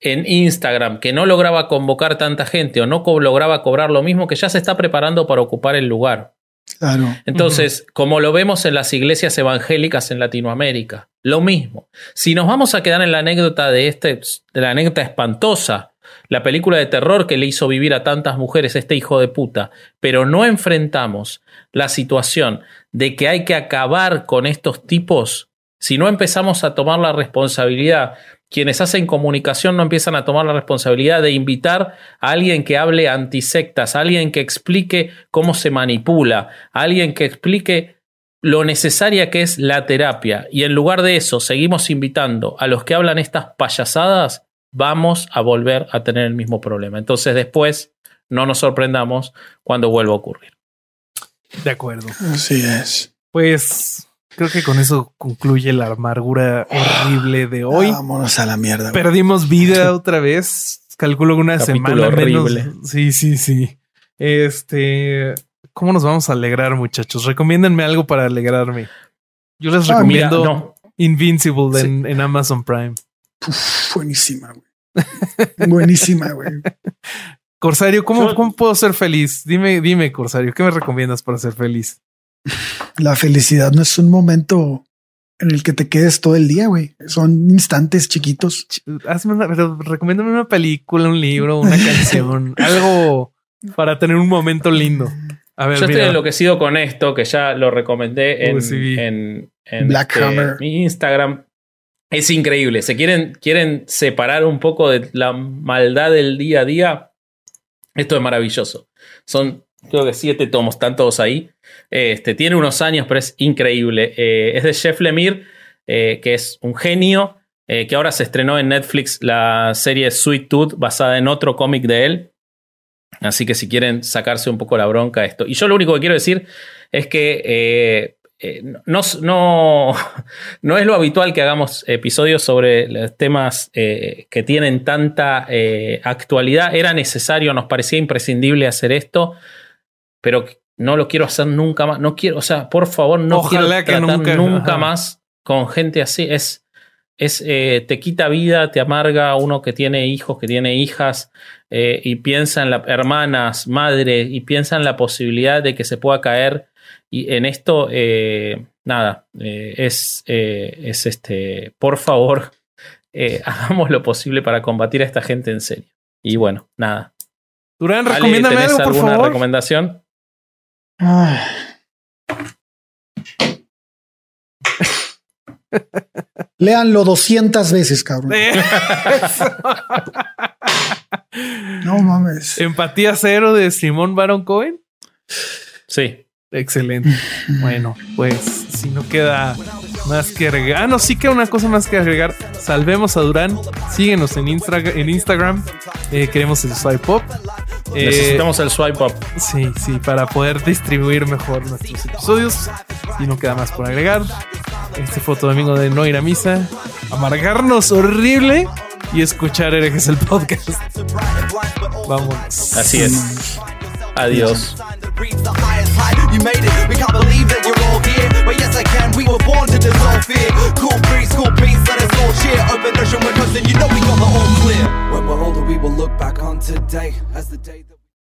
en Instagram, que no lograba convocar tanta gente o no co- lograba cobrar lo mismo, que ya se está preparando para ocupar el lugar. Claro. Entonces, como lo vemos en las iglesias evangélicas en Latinoamérica, lo mismo. Si nos vamos a quedar en la anécdota de este, de la anécdota espantosa, la película de terror que le hizo vivir a tantas mujeres este hijo de puta, pero no enfrentamos la situación de que hay que acabar con estos tipos, si no empezamos a tomar la responsabilidad, quienes hacen comunicación no empiezan a tomar la responsabilidad de invitar a alguien que hable antisectas, a alguien que explique cómo se manipula, a alguien que explique lo necesaria que es la terapia. Y en lugar de eso, seguimos invitando a los que hablan estas payasadas, vamos a volver a tener el mismo problema. Entonces después no nos sorprendamos cuando vuelva a ocurrir. De acuerdo. Así es. Pues creo que con eso concluye la amargura horrible de hoy. Vámonos a la mierda. güey. Perdimos vida otra vez. Calculo que una Capítulo semana horrible. menos. Sí, sí, sí. Este, ¿cómo nos vamos a alegrar, muchachos? Recomiéndenme algo para alegrarme. Yo les Ah, Mira, recomiendo no, Invincible Sí. en, en Amazon Prime. Uf, buenísima, güey. buenísima, güey. Corsario, ¿cómo, Yo- ¿cómo puedo ser feliz? Dime, dime, Corsario, ¿qué me recomiendas para ser feliz? La felicidad no es un momento en el que te quedes todo el día, güey. Son instantes chiquitos. Ch- Hazme una, pero recomiéndame una película, un libro, una canción, algo para tener un momento lindo. A ver, Yo estoy enloquecido con esto, que ya lo recomendé en, en, Black este, Hammer. mi Instagram. Es increíble. Se quieren, quieren separar un poco de la maldad del día a día. Esto es maravilloso. Son, creo que siete tomos, están todos ahí. Este, tiene unos años, pero es increíble. Eh, es de Jeff Lemire, eh, que es un genio, eh, que ahora se estrenó en Netflix la serie Sweet Tooth, basada en otro cómic de él. Así que si quieren sacarse un poco la bronca esto. Y yo lo único que quiero decir es que eh, no, no, no es lo habitual que hagamos episodios sobre los temas eh, que tienen tanta eh, actualidad. Era necesario, nos parecía imprescindible hacer esto, pero no lo quiero hacer nunca más. No quiero, o sea, por favor, no Ojalá que quiero tratar nunca, nunca, más con gente así. Es, es te quita vida, te amarga uno que tiene hijos, que tiene hijas y piensa en las hermanas, madre, y piensa en la posibilidad de que se pueda caer. Y en esto, eh, nada, eh, es, eh, es este, por favor, eh, hagamos lo posible para combatir a esta gente en serio. Y bueno, nada. Durán, Ale, recomiéndame ¿tenés algo, por alguna favor. recomendación? Ay. Léanlo 200 veces, cabrón. No mames. Empatía cero de Simón Baron Cohen. Sí. Excelente. Bueno, pues si no queda más que agregar. Ah, no, sí queda una cosa más que agregar. Salvemos a Durán. Síguenos en, Instra- en Instagram. Eh, queremos el swipe up. Eh, Necesitamos el swipe up. Sí, sí, para poder distribuir mejor nuestros episodios. Y no queda más por agregar. Este fue otro domingo de no ir a misa, amargarnos horrible y escuchar herejes el podcast. Vámonos. Así es. Adiós. highest height. You made it. We can't believe that you're all here. But yes, I can. We were born to dissolve fear. Cool breeze, cool peace. Let us all cheer. Open ocean, we're coasting. You know we got the all clear. When we're older, we will look back on today as the day that.